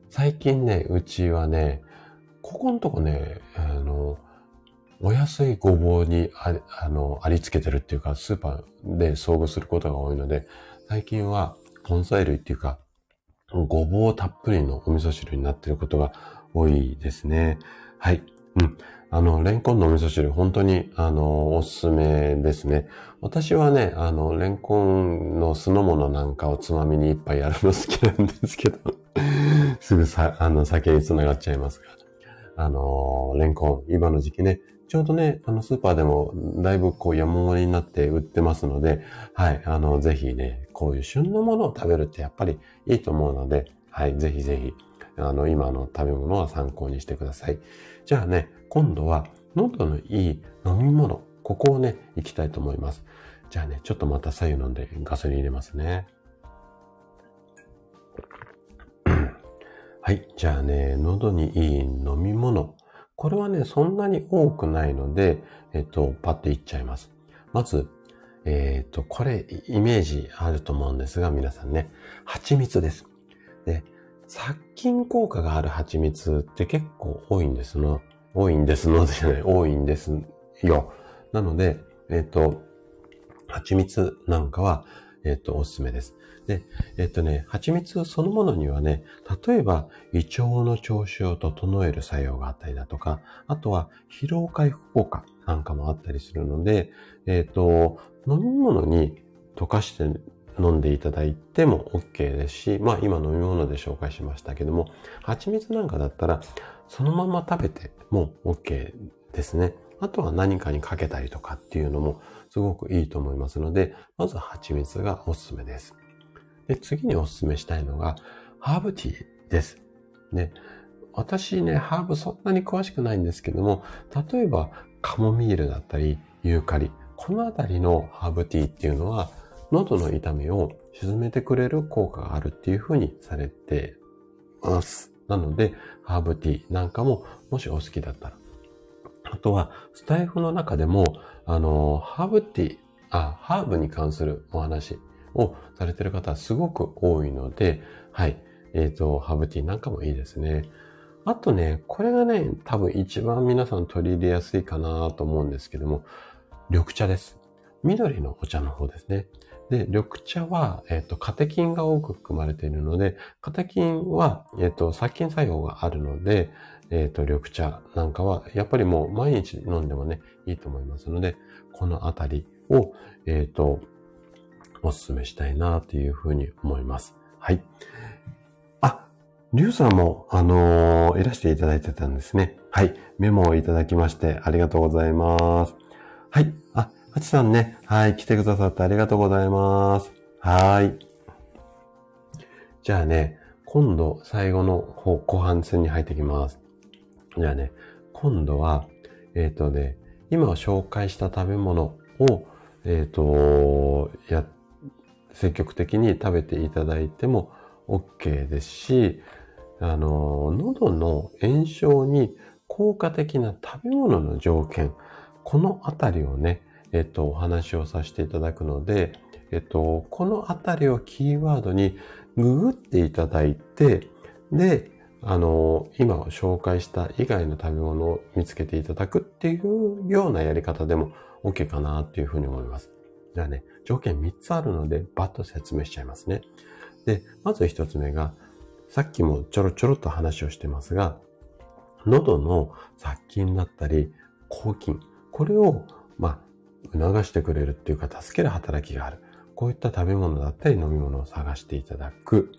Speaker 1: 最近ね、うちはね、ここのとこね、あの、お安いごぼうにああのありつけてるっていうか、スーパーで遭遇することが多いので、最近は根菜類っていうか、ごぼうたっぷりのお味噌汁になってることが多いですね。はい。うん。あの、レンコンのお味噌汁、本当に、あの、おすすめですね。私はね、あの、レンコンの酢の物なんかをつまみに一杯やるの好きなんですけど、すぐさ、あの、酒につながっちゃいますが。あの、レンコン、今の時期ね、ちょうどね、あの、スーパーでも、だいぶこう山盛りになって売ってますので、はい、あの、ぜひね、こういう旬のものを食べるってやっぱりいいと思うので、はい、ぜひぜひ、あの、今の食べ物は参考にしてください。じゃあね、今度は、喉のいい飲み物、ここをね、行きたいと思います。じゃあね、ちょっとまた左右飲んでガソリン入れますね。はい。じゃあね、喉にいい飲み物。これはね、そんなに多くないので、えっと、パッといっちゃいます。まず、えっ、と、これ、イメージあると思うんですが、皆さんね、蜂蜜です。で、殺菌効果がある蜂蜜って結構多いんですの、多いんですのじゃない、多いんですよ。なので、えっ、と、蜂蜜なんかは、えっ、と、おすすめです。で、えっとね、蜂蜜そのものにはね、例えば胃腸の調子を整える作用があったりだとか、あとは疲労回復効果なんかもあったりするので、えっと、飲み物に溶かして飲んでいただいても OK ですし、まあ今飲み物で紹介しましたけども、蜂蜜なんかだったらそのまま食べても OK ですね。あとは何かにかけたりとかっていうのもすごくいいと思いますので、まず蜂蜜がおすすめです。で、次にお勧めしたいのが、ハーブティーです。ね、私ね、ハーブそんなに詳しくないんですけども、例えばカモミールだったり、ユーカリ、このあたりのハーブティーっていうのは、喉の痛みを沈めてくれる効果があるっていうふうにされてます。なので、ハーブティーなんかも、もしお好きだったら。あとは、スタイフの中でも、あの、ハーブティー、あ、ハーブに関するお話をされている方すごく多いので、はい。えっ、ー、と、ハブティーなんかもいいですね。あとね、これがね、多分一番皆さん取り入れやすいかなと思うんですけども、緑茶です。緑のお茶の方ですね。で、緑茶は、えっ、ー、と、カテキンが多く含まれているので、カテキンは、えっ、ー、と、殺菌作用があるので、えっ、ー、と、緑茶なんかは、やっぱりもう毎日飲んでもね、いいと思いますので、このあたりを、えっ、と、お勧めしたいなというふうに思います。はい。あ、リュウさんも、あのー、いらしていただいてたんですね。はい。メモをいただきましてありがとうございます。はい。あ、ハチさんね。はい。来てくださってありがとうございます。はい。じゃあね、今度最後の方、後半戦に入ってきます。じゃあね、今度は、えっ、ー、とね、今紹介した食べ物を、えっ、ー、と、やっ積極的に食べていただいても OK ですし、あの、喉の炎症に効果的な食べ物の条件、このあたりをね、えっと、お話をさせていただくので、えっと、このあたりをキーワードにググっていただいて、で、あの、今紹介した以外の食べ物を見つけていただくっていうようなやり方でも OK かなっていうふうに思います。じゃあね、条件3つあるので、バッと説明しちゃいますね。で、まず1つ目が、さっきもちょろちょろっと話をしてますが、喉の雑菌だったり、抗菌、これを、まあ、促してくれるっていうか、助ける働きがある。こういった食べ物だったり飲み物を探していただく。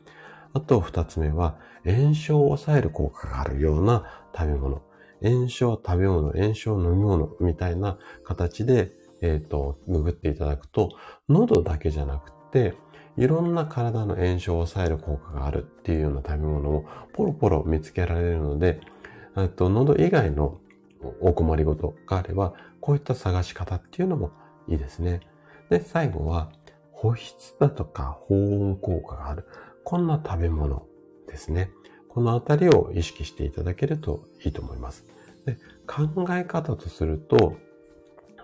Speaker 1: あと二つ目は、炎症を抑える効果があるような食べ物。炎症食べ物、炎症飲み物みたいな形で、えっ、ー、と、ググっていただくと、喉だけじゃなくて、いろんな体の炎症を抑える効果があるっていうような食べ物をポロポロ見つけられるので、と、喉以外のお困りごとがあれば、こういった探し方っていうのもいいですね。で、最後は、保湿だとか保温効果がある。こんな食べ物ですね。このあたりを意識していただけるといいと思います。で考え方とすると、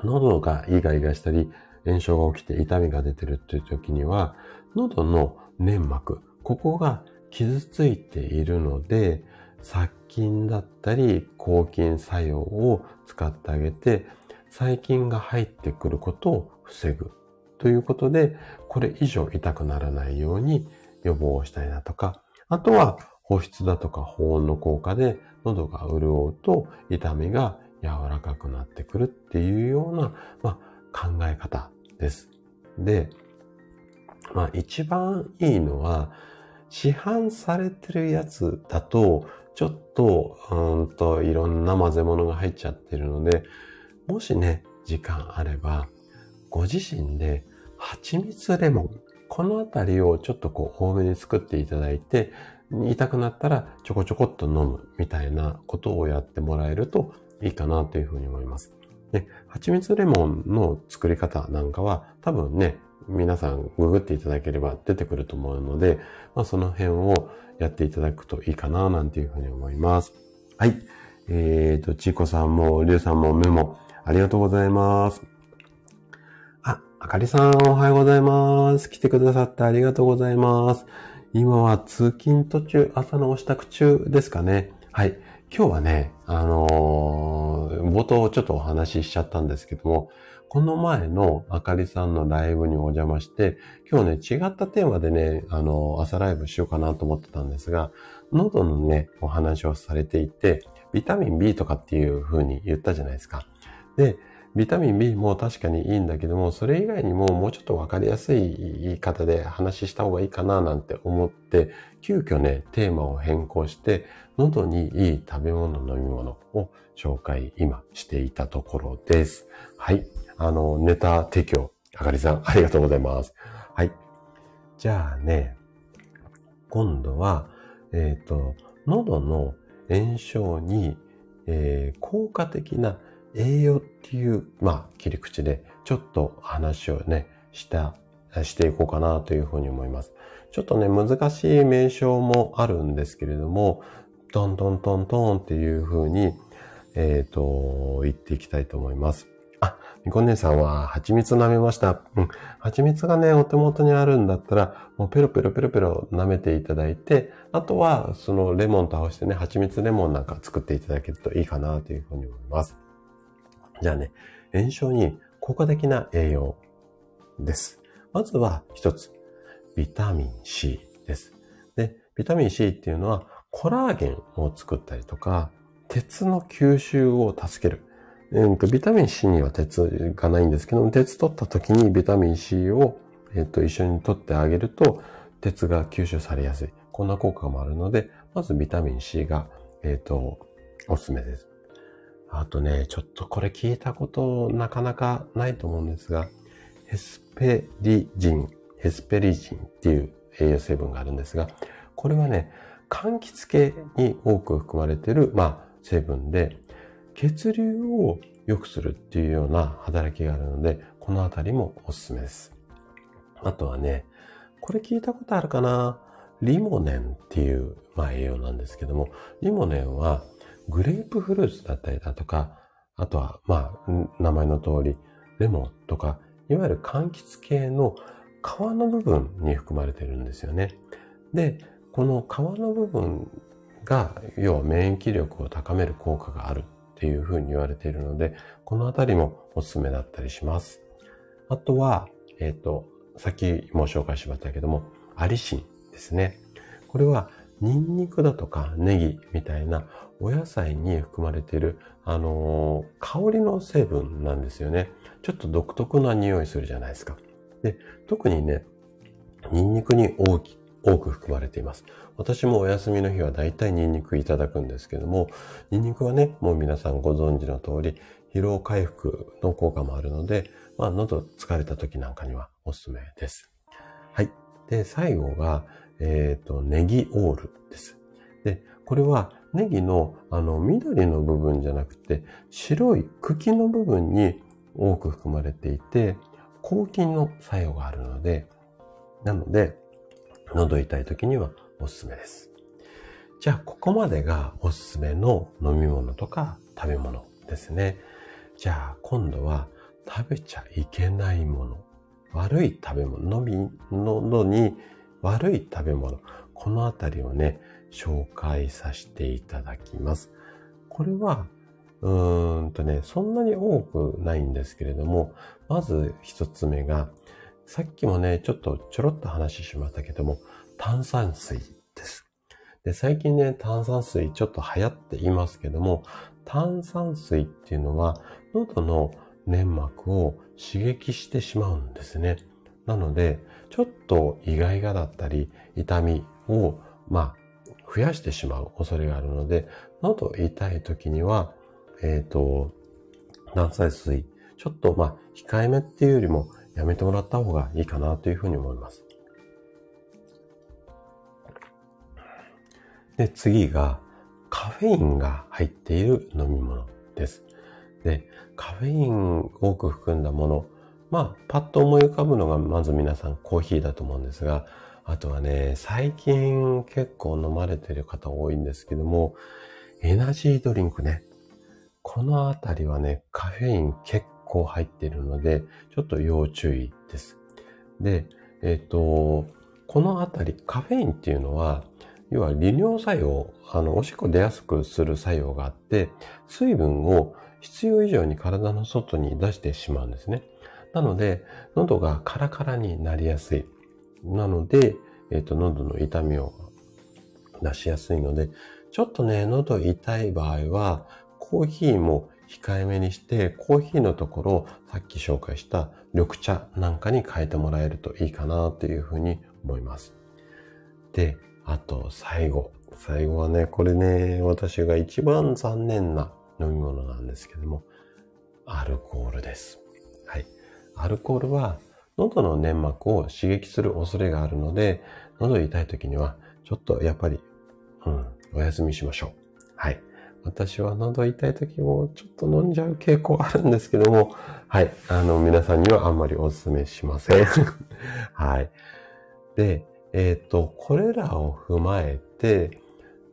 Speaker 1: 喉がイガイガしたり、炎症が起きて痛みが出てるっていう時には、喉の粘膜、ここが傷ついているので、殺菌だったり抗菌作用を使ってあげて、細菌が入ってくることを防ぐ。ということで、これ以上痛くならないように予防したいなとか、あとは保湿だとか保温の効果で喉が潤うと痛みが柔らかくなってくるっていうような、まあ、考え方です。で、まあ一番いいのは、市販されてるやつだと、ちょっと、うんと、いろんな混ぜ物が入っちゃってるので、もしね、時間あれば、ご自身で蜂蜜レモン、このあたりをちょっとこう多めに作っていただいて、痛くなったらちょこちょこっと飲むみたいなことをやってもらえるといいかなというふうに思います。で、蜂蜜レモンの作り方なんかは多分ね、皆さんググっていただければ出てくると思うので、まあ、その辺をやっていただくといいかななんていうふうに思います。はい。えーと、ちこさんも、りゅうさんもメモありがとうございます。あ、あかりさんおはようございます。来てくださってありがとうございます。今は通勤途中、朝のお支度中ですかね。はい。今日はね、あのー、冒頭ちょっとお話ししちゃったんですけども、この前のあかりさんのライブにお邪魔して、今日ね、違ったテーマでね、あの、朝ライブしようかなと思ってたんですが、喉のね、お話をされていて、ビタミン B とかっていう風に言ったじゃないですか。で、ビタミン B も確かにいいんだけども、それ以外にももうちょっとわかりやすい言い方で話した方がいいかななんて思って、急遽ね、テーマを変更して、喉にいい食べ物、飲み物を紹介今していたところです。はい。あの、ネタ提供、あかりさん、ありがとうございます。はい。じゃあね、今度は、えっ、ー、と、喉の炎症に、えー、効果的な栄養っていう、まあ、切り口で、ちょっと話をね、した、していこうかなというふうに思います。ちょっとね、難しい名称もあるんですけれども、トントントントンっていうふうに、えっ、ー、と、言っていきたいと思います。あ、みこねさんは蜂蜜舐めました。うん。蜂蜜がね、お手元にあるんだったら、もうペロペロペロペロ舐めていただいて、あとは、そのレモンと合わせてね、蜂蜜レモンなんか作っていただけるといいかなというふうに思います。じゃあね、炎症に効果的な栄養です。まずは一つ、ビタミン C です。で、ビタミン C っていうのはコラーゲンを作ったりとか、鉄の吸収を助ける。うんと、ビタミン C には鉄がないんですけど、鉄取った時にビタミン C を、えっ、と、一緒に取ってあげると、鉄が吸収されやすい。こんな効果もあるので、まずビタミン C が、えっ、と、おすすめです。あとね、ちょっとこれ聞いたことなかなかないと思うんですが、ヘスペリジン、ヘスペリジンっていう栄養成分があるんですが、これはね、柑橘系に多く含まれている、まあ、成分で、血流を良くするっていうような働きがあるので、このあたりもおすすめです。あとはね、これ聞いたことあるかな？リモネンっていう、まあ、栄養なんですけども、リモネンはグレープフルーツだったりだとか、あとは、まあ、名前の通り、レモンとか、いわゆる柑橘系の皮の部分に含まれてるんですよね。で、この皮の部分が、要は免疫力を高める効果があるっていうふうに言われているので、このあたりもおすすめだったりします。あとは、えっ、ー、と、さっきも紹介しましたけども、アリシンですね。これは、ニンニクだとかネギみたいなお野菜に含まれている、あのー、香りの成分なんですよね。ちょっと独特な匂いするじゃないですか。で、特にね、ニンニクに大き多く含まれています。私もお休みの日はだいたいニンニクいただくんですけども、ニンニクはね、もう皆さんご存知の通り、疲労回復の効果もあるので、まあ、喉疲れた時なんかにはおすすめです。はい。で、最後が、えっ、ー、と、ネギオールです。で、これはネギのあの緑の部分じゃなくて白い茎の部分に多く含まれていて抗菌の作用があるので、なので喉痛い時にはおすすめです。じゃあ、ここまでがおすすめの飲み物とか食べ物ですね。じゃあ、今度は食べちゃいけないもの。悪い食べ物。飲み、喉に悪い食べ物。このあたりをね、紹介させていただきます。これは、うーんとね、そんなに多くないんですけれども、まず一つ目が、さっきもね、ちょっとちょろっと話しましたけども、炭酸水です。で、最近ね、炭酸水ちょっと流行っていますけども、炭酸水っていうのは、喉の粘膜を刺激してしまうんですね。なので、ちょっと意外がだったり、痛みを、まあ、増やしてしまう恐れがあるので、喉痛い時には、えっ、ー、と、炭酸水、ちょっとまあ、控えめっていうよりも、やめてもらった方がいいかなというふうに思います。で、次が、カフェインが入っている飲み物です。で、カフェイン多く含んだもの、まあ、パッと思い浮かぶのが、まず皆さんコーヒーだと思うんですが、あとはね、最近結構飲まれてる方多いんですけども、エナジードリンクね。このあたりはね、カフェイン結構入ってるので、ちょっと要注意です。で、えっ、ー、と、このあたり、カフェインっていうのは、要は利尿作用、あの、おしっこ出やすくする作用があって、水分を必要以上に体の外に出してしまうんですね。なので、喉がカラカラになりやすい。なので、えっ、と、喉の痛みを出しやすいので、ちょっとね、喉痛い場合は、コーヒーも控えめにして、コーヒーのところを、さっき紹介した緑茶なんかに変えてもらえるといいかなというふうに思います。で、あと最後。最後はね、これね、私が一番残念な飲み物なんですけども、アルコールです。はい。アルコールは喉の粘膜を刺激する恐れがあるので、喉痛い時には、ちょっとやっぱり、うん、お休みしましょう。はい。私は喉痛い時もちょっと飲んじゃう傾向あるんですけども、はい。あの、皆さんにはあんまりお勧めしません。はい。で、えっ、ー、と、これらを踏まえて、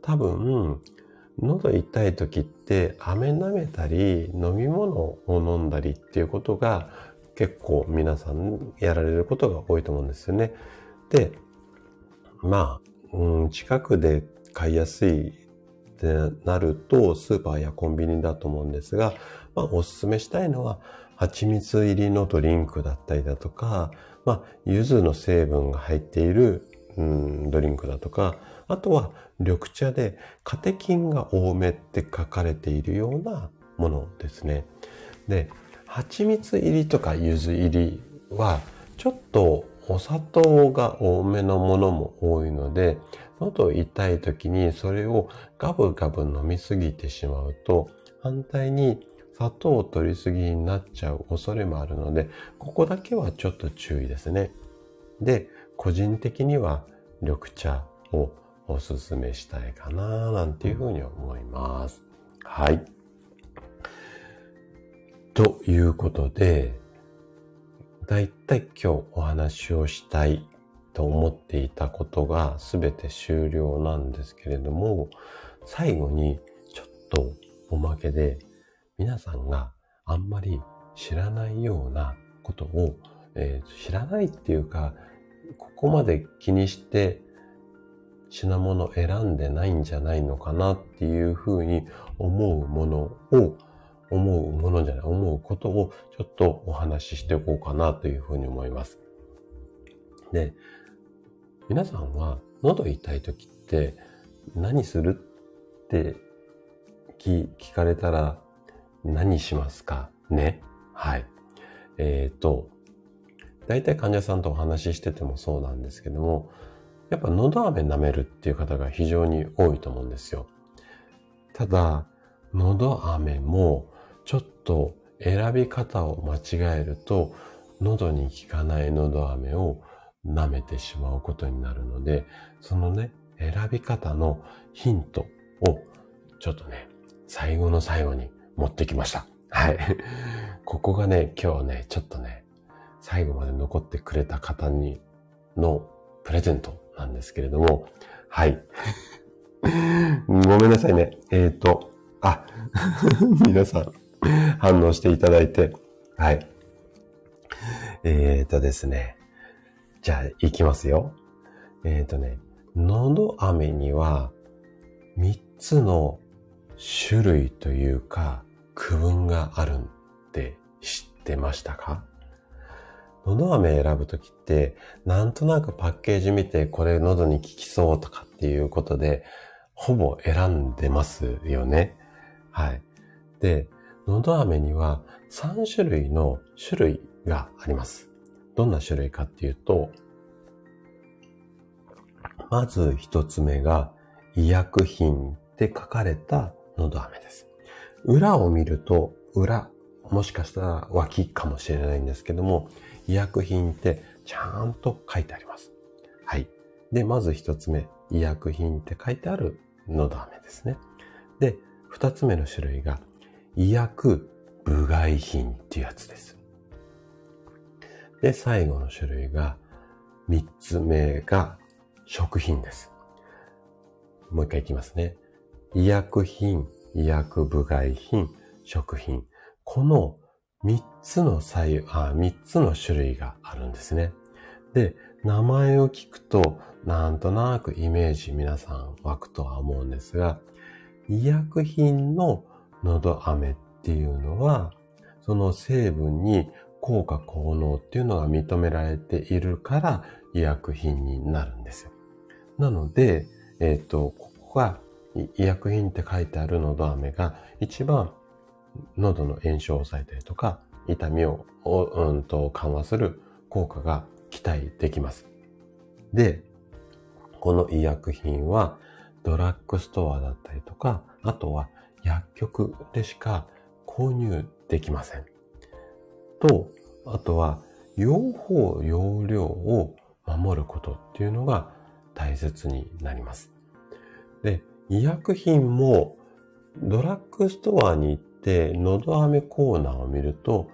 Speaker 1: 多分、喉痛い時って飴舐めたり飲み物を飲んだりっていうことが結構皆さんやられることが多いと思うんですよね。で、まあ、うん、近くで買いやすいってなるとスーパーやコンビニだと思うんですが、まあ、おすすめしたいのは蜂蜜入りのドリンクだったりだとか、まあ、柚子の成分が入っている、うん、ドリンクだとか、あとは緑茶でカテキンが多めって書かれているようなものですね。で、蜂蜜入りとか柚子入りは、ちょっとお砂糖が多めのものも多いので、喉痛い時にそれをガブガブ飲みすぎてしまうと、反対に砂糖を取りすぎになっちゃう恐れもあるので、ここだけはちょっと注意ですね。で、個人的には緑茶をおすすめしたいかななんていうふうに思います。はい。ということで、だいたい今日お話をしたいと思っていたことが全て終了なんですけれども、最後にちょっとおまけで皆さんがあんまり知らないようなことを、えー、知らないっていうか、ここまで気にして品物選んでないんじゃないのかなっていうふうに思うものを思うものじゃない、思うことをちょっとお話ししておこうかなというふうに思います。で、皆さんは喉痛い時って何するって聞かれたら何しますかね？はい。えっ、ー、と、大体患者さんとお話ししててもそうなんですけども、やっぱ喉飴舐めるっていう方が非常に多いと思うんですよ。ただ、喉飴もと選び方を間違えると、喉に効かない喉飴を舐めてしまうことになるので、そのね、選び方のヒントをちょっとね、最後の最後に持ってきました。はい。ここがね、今日ね、ちょっとね、最後まで残ってくれた方にのプレゼントなんですけれども、はい。ごめんなさいね。えっ、ー、と、あ、皆さん 反応していただいて、はい。えっ、ー、とですね。じゃあ、いきますよ。えっ、ー、とね、喉飴には3つの種類というか区分があるって知ってましたか？喉飴選ぶときって、なんとなくパッケージ見てこれ喉に効きそうとかっていうことで、ほぼ選んでますよね。はい。で、喉飴には3種類の種類があります。どんな種類かっていうと、まず一つ目が医薬品って書かれた喉飴です。裏を見ると、裏、もしかしたら脇かもしれないんですけども、医薬品ってちゃんと書いてあります。はい。で、まず一つ目、医薬品って書いてある喉飴ですね。で、二つ目の種類が、医薬部外品っていうやつです。で、最後の種類が、三つ目が食品です。もう一回いきますね。医薬品、医薬部外品、食品。この三つの左右、あ、三つの種類があるんですね。で、名前を聞くと、なんとなくイメージ皆さん湧くとは思うんですが、医薬品の喉飴っていうのは、その成分に効果効能っていうのが認められているから医薬品になるんですよ。なので、えっ、ー、と、ここが医薬品って書いてある喉飴が一番喉の炎症を抑えたりとか、痛みを、うんと緩和する効果が期待できます。で、この医薬品はドラッグストアだったりとか、あとは薬局でしか購入できません。と、あとは用法、用量を守ることっていうのが大切になります。で、医薬品もドラッグストアに行って喉飴コーナーを見ると、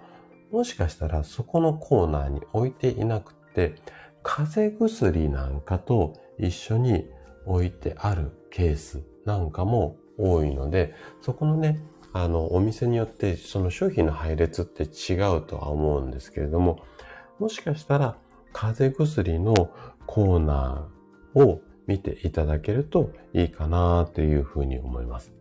Speaker 1: もしかしたらそこのコーナーに置いていなくて、風邪薬なんかと一緒に置いてあるケースなんかも多いので、そこのね、あの、お店によってその商品の配列って違うとは思うんですけれども、もしかしたら風邪薬のコーナーを見ていただけるといいかなというふうに思います。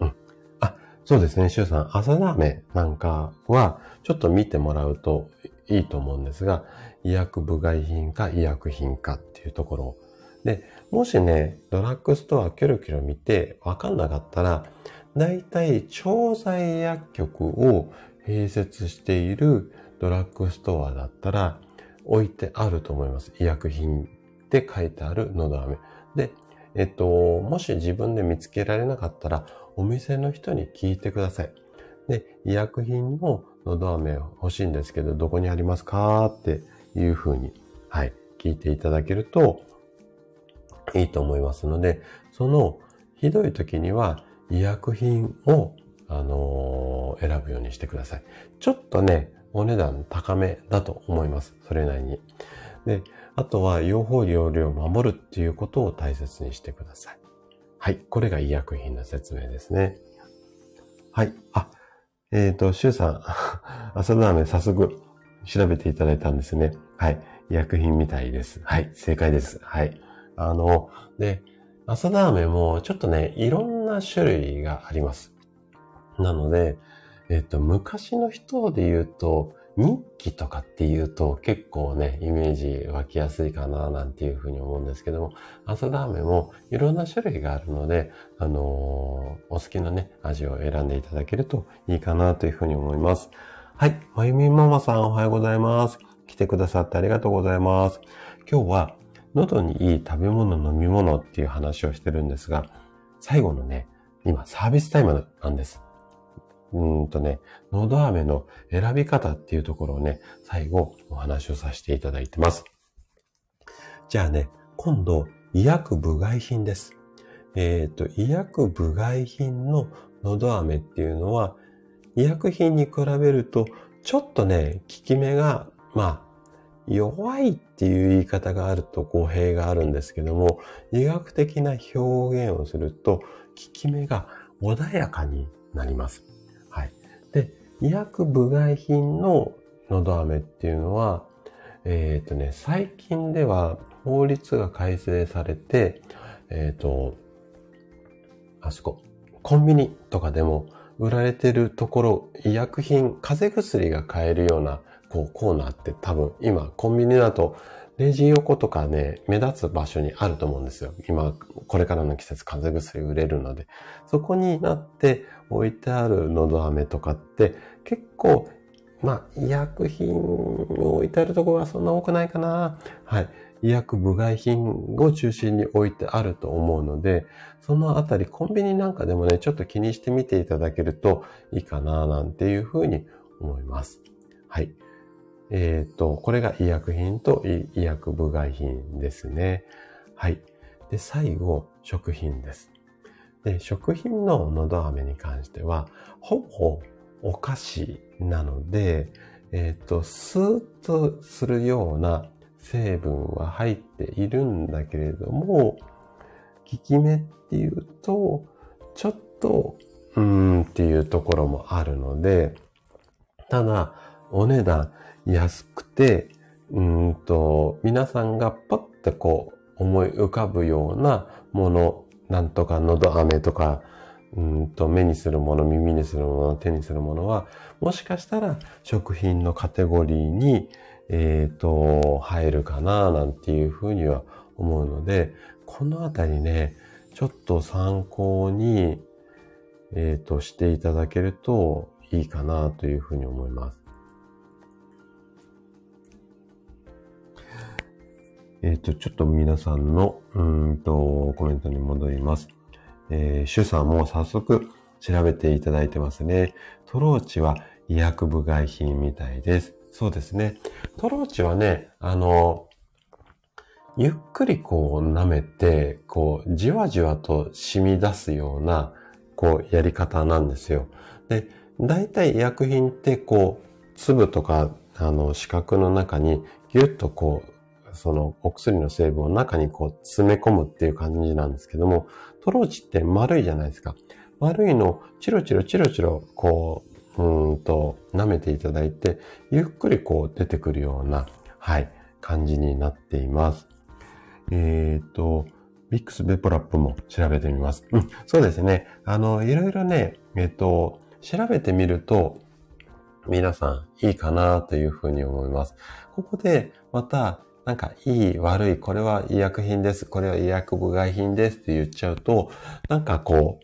Speaker 1: うん。あ、そうですね、シュウさん、朝ラーメンなんかはちょっと見てもらうといいと思うんですが、医薬部外品か医薬品かっていうところをで、もしね、ドラッグストアキョロキョロ見てわかんなかったら、だいたい調剤薬局を併設しているドラッグストアだったら置いてあると思います。医薬品って書いてあるのど飴。で、えっと、もし自分で見つけられなかったら、お店の人に聞いてください。で、医薬品ののど飴欲しいんですけど、どこにありますか？っていうふうに、はい、聞いていただけるといいと思いますので、そのひどい時には医薬品を、あのー、選ぶようにしてください。ちょっとね、お値段高めだと思います。それなりに。で、あとは、用法用量を守るっていうことを大切にしてください。はい。これが医薬品の説明ですね。はい。あ、えっ、ー、と、シュウさん、朝ラーメン早速調べていただいたんですね。はい。医薬品みたいです。はい。正解です。はい。あの、で、朝ラーメンもちょっとね、いろんな種類があります。なので、えっ、と、昔の人で言うと、日記とかっていうと結構ね、イメージ湧きやすいかななんていうふうに思うんですけども、朝ラーメンもいろんな種類があるので、あのー、お好きなね、味を選んでいただけるといいかなというふうに思います。はい。まゆみママさんおはようございます。来てくださってありがとうございます。今日は喉にいい食べ物、飲み物っていう話をしてるんですが、最後のね、今サービスタイムなんです。うんとね、のど飴の選び方っていうところをね、最後お話をさせていただいてます。じゃあね、今度、医薬部外品です。えっ、ー、と、医薬部外品ののど飴っていうのは、医薬品に比べると、ちょっとね、効き目が、まあ、弱いっていう言い方があると語弊があるんですけども、医学的な表現をすると、効き目が穏やかになります。はいで、医薬部外品ののど飴っていうのは、えっ、ー、とね、最近では法律が改正されて、えっ、ー、と、あそこ、コンビニとかでも売られてるところ、医薬品、風邪薬が買えるようなこうコーナーって多分今コンビニだとレジ横とかね、目立つ場所にあると思うんですよ。今、これからの季節風邪薬売れるので。そこになって置いてあるのど飴とかって結構、まあ、医薬品を置いてあるところはそんな多くないかな。はい。医薬部外品を中心に置いてあると思うので、そのあたりコンビニなんかでもね、ちょっと気にしてみていただけるといいかななんていうふうに思います。はい。えっ、ー、と、これが医薬品と医薬部外品ですね。はい。で、最後、食品です。で、食品ののど飴に関しては、ほぼお菓子なので、えっ、ー、と、スーッとするような成分は入っているんだけれども、効き目っていうと、ちょっと、うーんっていうところもあるので、ただ、お値段、安くて、うんと、皆さんがパッとこう思い浮かぶようなもの、なんとかのど飴とか、うんと目にするもの、耳にするもの、手にするものは、もしかしたら食品のカテゴリーに、えっ、ー、と、入るかな、なんていうふうには思うので、このあたりね、ちょっと参考に、えっ、ー、と、していただけるといいかなというふうに思います。えっ、ー、と、ちょっと皆さんの、うんと、コメントに戻ります。えー、主さんも早速調べていただいてますね。トローチは医薬部外品みたいです。そうですね。トローチはね、あの、ゆっくりこう舐めて、こう、じわじわと染み出すような、こう、やり方なんですよ。で、大体医薬品ってこう、粒とか、あの、四角の中にぎゅっとこう、そのお薬の成分を中にこう詰め込むっていう感じなんですけども、トローチって丸いじゃないですか。丸いのをチロチロチロチロこう、うんと舐めていただいて、ゆっくりこう出てくるような、はい、感じになっています。えっ、ー、と、ビックスベポラップも調べてみます。うん、そうですね。あの、いろいろね、えっ、ー、と、調べてみると、皆さんいいかなというふうに思います。ここでまたなんか、いい、悪い、これは医薬品です、これは医薬部外品ですって言っちゃうと、なんかこ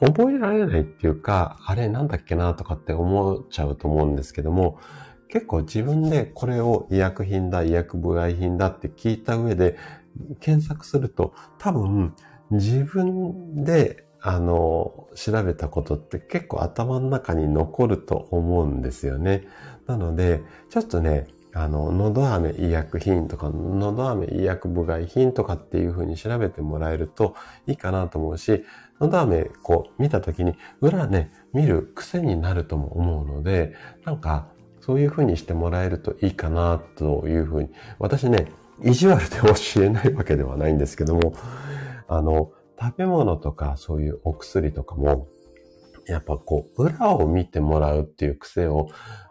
Speaker 1: う、覚えられないっていうか、あれなんだっけなとかって思っちゃうと思うんですけども、結構自分でこれを医薬品だ、医薬部外品だって聞いた上で検索すると、多分自分であの、調べたことって結構頭の中に残ると思うんですよね。なので、ちょっとね、あの、のど飴医薬品とか、のど飴医薬部外品とかっていう風に調べてもらえるといいかなと思うし、のど飴こう見た時に裏ね、見る癖になるとも思うので、なんかそういう風にしてもらえるといいかなという風に、私ね、意地悪で教えないわけではないんですけども、あの、食べ物とかそういうお薬とかも、やっぱこう、裏を見てもらうっていう癖を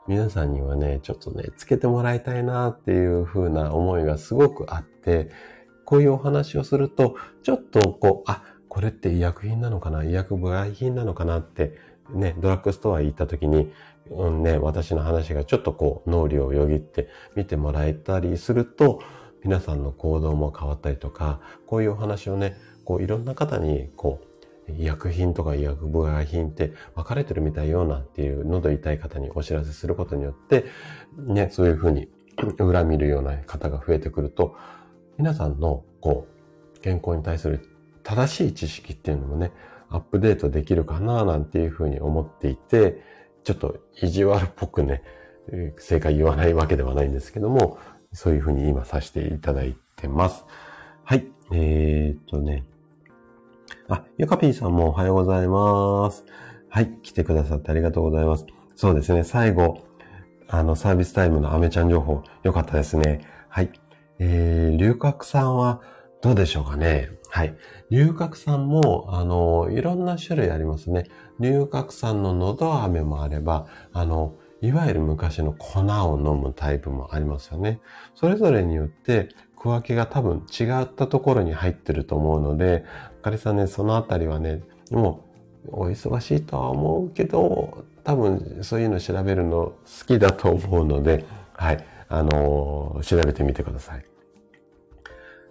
Speaker 1: 皆さんにはね、ちょっとね、つけてもらいたいなっていう風な思いがすごくあって、こういうお話をすると、ちょっとこう、あ、これって医薬品なのかな医薬部外品なのかなって、ね、ドラッグストア行った時に、うんね、私の話がちょっとこう脳裏をよぎって見てもらえたりすると、皆さんの行動も変わったりとか、こういうお話をね、こういろんな方にこう、医薬品とか医薬部外品って分かれてるみたいよなんていう喉痛い方にお知らせすることによって、ね、そういうふうに 裏見るような方が増えてくると、皆さんのこう、健康に対する正しい知識っていうのもね、アップデートできるかななんていうふうに思っていて、ちょっと意地悪っぽくね、正解言わないわけではないんですけども、そういうふうに今させていただいてます。はい。えー、っとね。あ、ゆかぴーさんもおはようございます。はい。来てくださってありがとうございます。そうですね。最後、あの、サービスタイムのアメちゃん情報、よかったですね。はい。えー、龍角散はどうでしょうかね。はい。龍角散も、あの、いろんな種類ありますね。龍角散ののど飴もあれば、あの、いわゆる昔の粉を飲むタイプもありますよね。それぞれによって区分けが多分違ったところに入ってると思うので、かりさんね、そのあたりはね、もうお忙しいとは思うけど、多分そういうの調べるの好きだと思うので、はい、あのー、調べてみてください。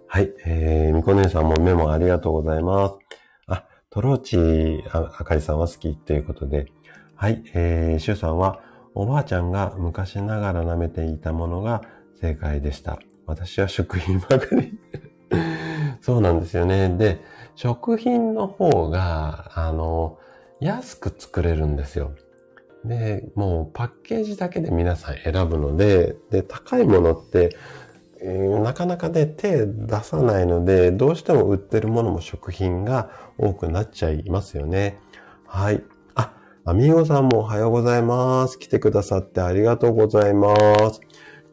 Speaker 1: はい、えー、みこ姉さんもメモありがとうございます。あ、トローチああかりさんは好きっていうことで、はい、えー、シュウさんは、おばあちゃんが昔ながら舐めていたものが正解でした。私は食品ばかり そうなんですよね。で、食品の方が、あの、安く作れるんですよ。で、もうパッケージだけで皆さん選ぶので、で、高いものって、えー、なかなかね、手出さないので、どうしても売ってるものも食品が多くなっちゃいますよね。はい。あ、アミーゴさんもおはようございます。来てくださってありがとうございます。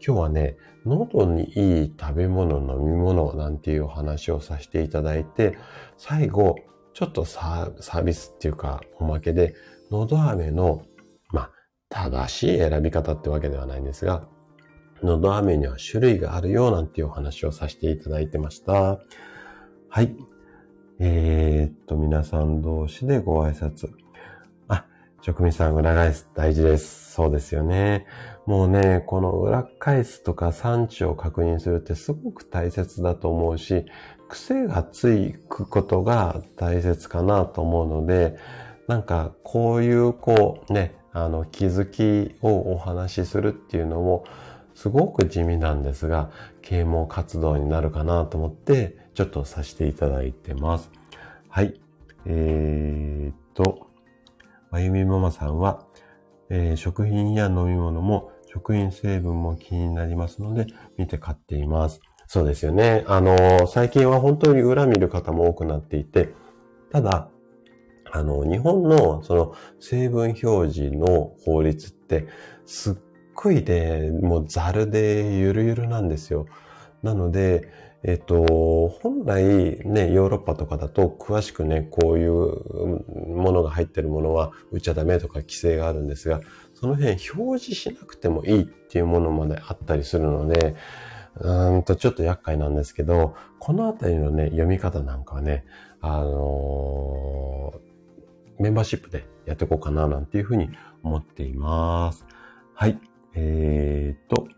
Speaker 1: 今日はね、喉にいい食べ物、飲み物なんていうお話をさせていただいて、最後、ちょっとサービスっていうかおまけで、喉飴のまあ正しい選び方ってわけではないんですが、のど飴には種類があるよなんていうお話をさせていただいてました。はい。えー、っと、皆さん同士でご挨拶。あ、職味さん裏返す大事です。そうですよね。もうね、この裏返すとか産地を確認するってすごく大切だと思うし、癖がついくことが大切かなと思うので、なんかこういうこうね、あの、気づきをお話しするっていうのも、すごく地味なんですが、啓蒙活動になるかなと思って、ちょっとさせていただいてます。はい。えー、っと、まゆみママさんは、えー、食品や飲み物も食品成分も気になりますので、見て買っています。そうですよね。あの最近は本当に裏見る方も多くなっていて、ただ、あの、日本のその成分表示の法律ってすっごいで、もうザルでゆるゆるなんですよ。なので、えっと、本来ね、ヨーロッパとかだと詳しくね、こういうものが入ってるものは売っちゃダメとか規制があるんですが、その辺表示しなくてもいいっていうものまであったりするので、うんとちょっと厄介なんですけど、このあたりのね、読み方なんかはね、あのーメンバーシップでやっていこうかななんていうふうに思っています。はい。えー、っと、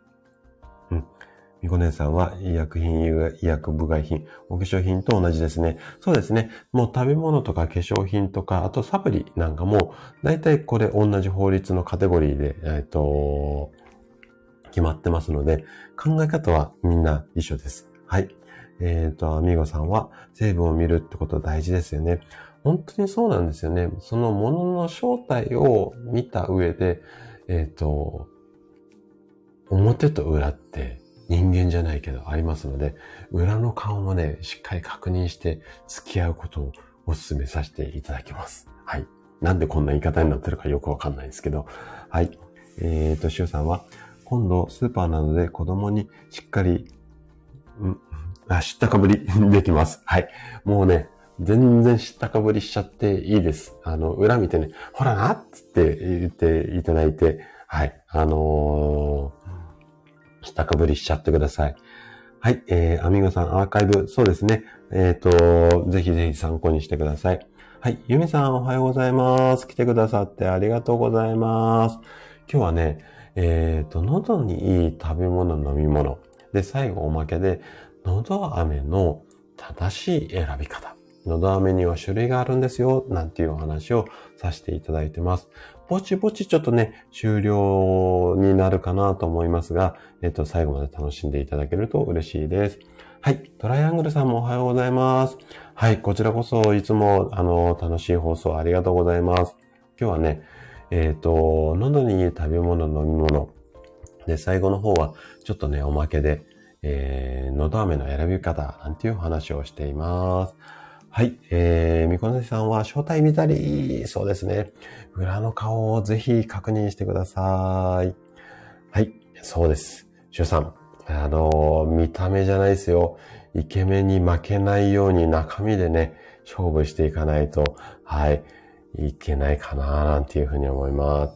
Speaker 1: みこねさんは医薬品、医薬部外品、お化粧品と同じですね。そうですね。もう食べ物とか化粧品とか、あとサプリなんかも、だいたいこれ同じ法律のカテゴリーで、えー、っと、決まってますので、考え方はみんな一緒です。はい。えっ、ー、と、アミゴさんは成分を見るってこと大事ですよね。本当にそうなんですよね。そのものの正体を見た上で、えっ、ー、と、表と裏って人間じゃないけどありますので、裏の顔もね、しっかり確認して付き合うことをお勧めさせていただきます。はい。なんでこんな言い方になってるかよくわかんないですけど。はい。えっ、ー、と、しゅうさんは、今度スーパーなどで子供にしっかり、んあ、知ったかぶり できます。はい。もうね、全然知ったかぶりしちゃっていいです。あの、裏見てね、ほらなっつって言っていただいて、はい、あのー、たかぶりしちゃってください。はい、えー、アミゴさんアーカイブ、そうですね。えっ、ー、と、ぜひぜひ参考にしてください。はい。ゆみさんおはようございます。来てくださってありがとうございます。今日はね、えっ、ー、と、喉にいい食べ物、飲み物。で、最後おまけで、喉飴の正しい選び方。喉飴には種類があるんですよ、なんていうお話をさせていただいてます。ぼちぼちちょっとね、終了になるかなと思いますが、えっ、と、最後まで楽しんでいただけると嬉しいです。はい。トライアングルさんもおはようございます。はい。こちらこそ、いつも、あの、楽しい放送ありがとうございます。今日はね、えっ、ー、と、喉にいい食べ物、飲み物。で、最後の方は、ちょっとね、おまけで、えー、喉飴の選び方、なんていうお話をしています。はい。えー、みこねさんは正体見たり、そうですね。裏の顔をぜひ確認してください。はい。そうです。しゅうさん。あの、見た目じゃないですよ。イケメンに負けないように中身でね、勝負していかないと、はい、いけないかななんていうふうに思います。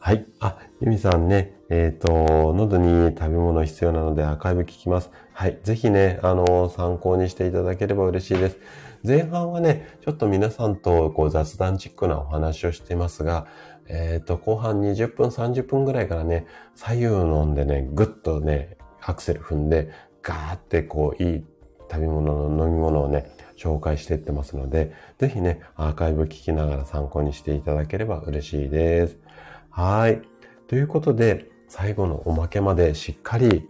Speaker 1: はい。あ、ゆみさんね、えっ、ー、と、喉に食べ物必要なのでアーカイブ聞きます。はい。ぜひね、あの、参考にしていただければ嬉しいです。前半はね、ちょっと皆さんとこう雑談チックなお話をしていますが、えっ、ー、と、後半20分、30分ぐらいからね、左右飲んでね、ぐっとね、アクセル踏んで、ガーってこう、いい食べ物の飲み物をね、紹介していってますので、ぜひね、アーカイブ聞きながら参考にしていただければ嬉しいです。はい。ということで、最後のおまけまでしっかり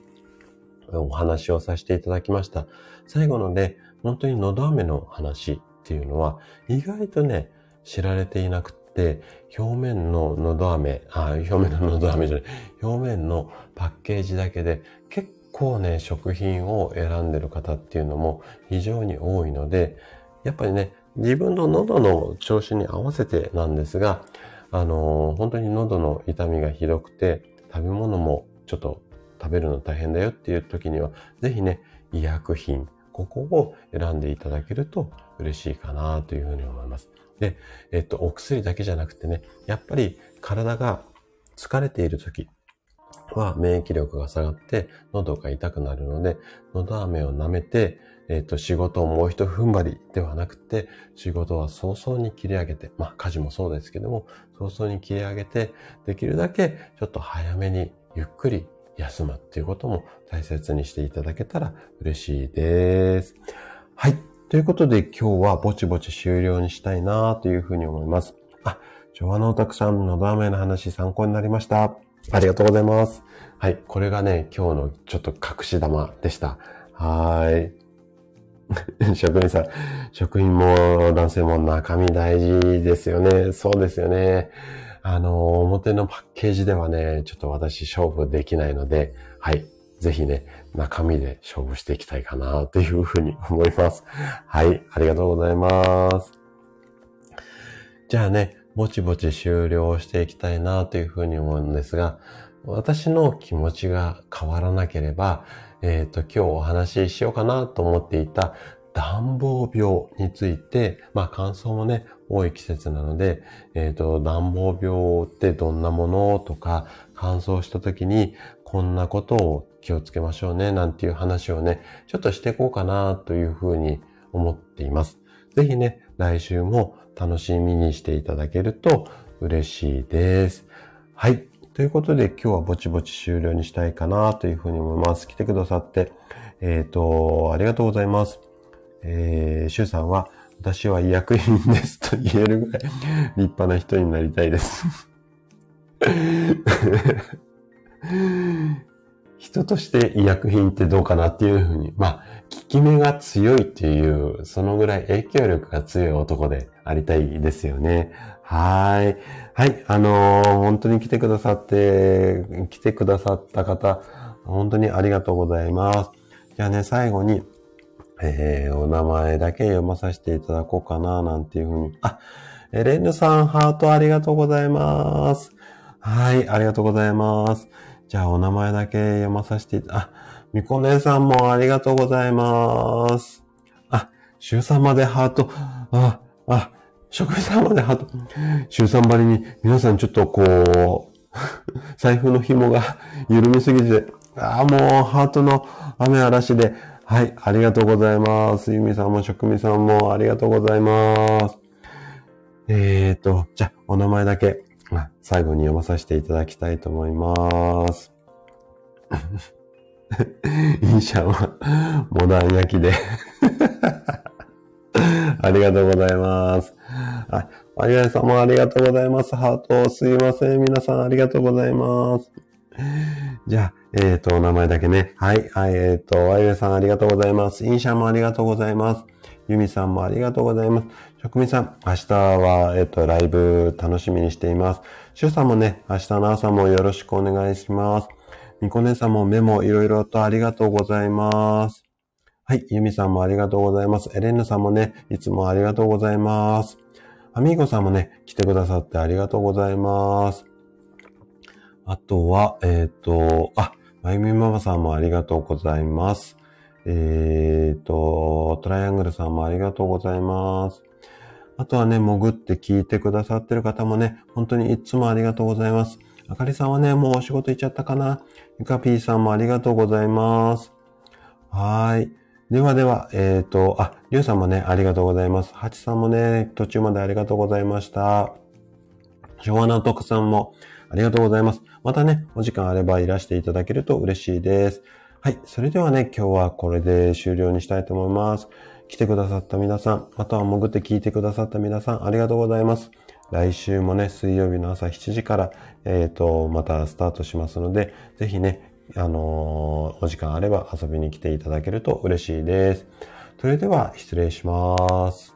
Speaker 1: お話をさせていただきました。最後のね、本当に喉飴の話っていうのは、意外とね、知られていなくて、表面の喉飴、あ、表面の喉飴じゃない、表面のパッケージだけで結構ね、食品を選んでる方っていうのも非常に多いので、やっぱりね、自分の喉の調子に合わせてなんですが、あのー、本当に喉の痛みがひどくて、食べ物もちょっと食べるの大変だよっていう時には、ぜひね、医薬品、ここを選んでいただけると嬉しいかなというふうに思います。で、えっと、お薬だけじゃなくてね、やっぱり体が疲れている時、は免疫力が下がって喉が痛くなるので、喉飴を舐めて、えっ、と、仕事をもう一踏ん張りではなくて、仕事は早々に切り上げて、まあ家事もそうですけども、早々に切り上げて、できるだけちょっと早めにゆっくり休むっていうことも大切にしていただけたら嬉しいです。はい。ということで今日はぼちぼち終了にしたいなというふうに思います。あ、昭和のおたくさん、のど飴の話参考になりました。ありがとうございます。はい。これがね、今日のちょっと隠し玉でした。はい。職人さん、職員も男性も中身大事ですよね。そうですよね。あの、表のパッケージではね、ちょっと私勝負できないので、はい。ぜひね、中身で勝負していきたいかなというふうに思います。はい。ありがとうございます。じゃあね、ぼちぼち終了していきたいなというふうに思うんですが、私の気持ちが変わらなければ、えっ、ー、と、今日お話ししようかなと思っていた暖房病について、まあ乾燥もね、多い季節なので、えっ、ー、と、暖房病ってどんなものとか、乾燥した時にこんなことを気をつけましょうね、なんていう話をね、ちょっとしていこうかなというふうに思っています。ぜひね、来週も楽しみにしていただけると嬉しいです。はい。ということで今日はぼちぼち終了にしたいかなというふうに思います。来てくださって、えっ、ー、と、ありがとうございます。えー、シュウさんは、私は医薬品ですと言えるぐらい立派な人になりたいです人として医薬品ってどうかなっていうふうに、まあ、効き目が強いっていう、そのぐらい影響力が強い男でありたいですよね。はい。はい。あのー、本当に来てくださって、来てくださった方、本当にありがとうございます。じゃあね、最後に、えー、お名前だけ読まさせていただこうかな、なんていうふうに。あ、エレンヌさん、ハートありがとうございます。はい、ありがとうございます。じゃあ、お名前だけ読まさせていた、あ、みこねさんもありがとうございます。あ、週3までハート、あ、あ、職員さんまでハート、週3張りに皆さんちょっとこう、財布の紐が緩みすぎて、ああ、もうハートの雨嵐で、はい、ありがとうございます。ゆみさんも職味さんもありがとうございます。えーと、じゃあ、お名前だけ、最後に読まさせていただきたいと思います。インシャンは、モダン焼きで ありがとうございます。あ、マリアさんもありがとうございます。ハート、すいません。皆さんありがとうございます。じゃあ、えっ、ー、と、お名前だけね。はい、はい、えっ、ー、と、ワイレさんありがとうございます。インシャもありがとうございます。ユミさんもありがとうございます。職人さん、明日は、えっ、ー、と、ライブ楽しみにしています。シュさんもね、明日の朝もよろしくお願いします。みこねさんもメモいろいろとありがとうございます。はい。ユミさんもありがとうございます。エレンヌさんもね、いつもありがとうございます。アミーゴさんもね、来てくださってありがとうございます。あとは、えっ、ー、と、あ、まゆみママさんもありがとうございます。えっ、ー、と、トライアングルさんもありがとうございます。あとはね、潜って聞いてくださってる方もね、本当にいつもありがとうございます。あかりさんはね、もうお仕事行っちゃったかなゆかぴーさんもありがとうございます。はい。ではでは、えっ、ー、と、あ、りゅうさんもね、ありがとうございます。はちさんもね、途中までありがとうございました。昭和の徳さんもありがとうございます。またね、お時間あればいらしていただけると嬉しいです。はい。それではね、今日はこれで終了にしたいと思います。来てくださった皆さん、または潜って聞いてくださった皆さん、ありがとうございます。来週もね、水曜日の朝7時から、えっ、ー、と、またスタートしますので、ぜひね、あのー、お時間あれば遊びに来ていただけると嬉しいです。それでは失礼します。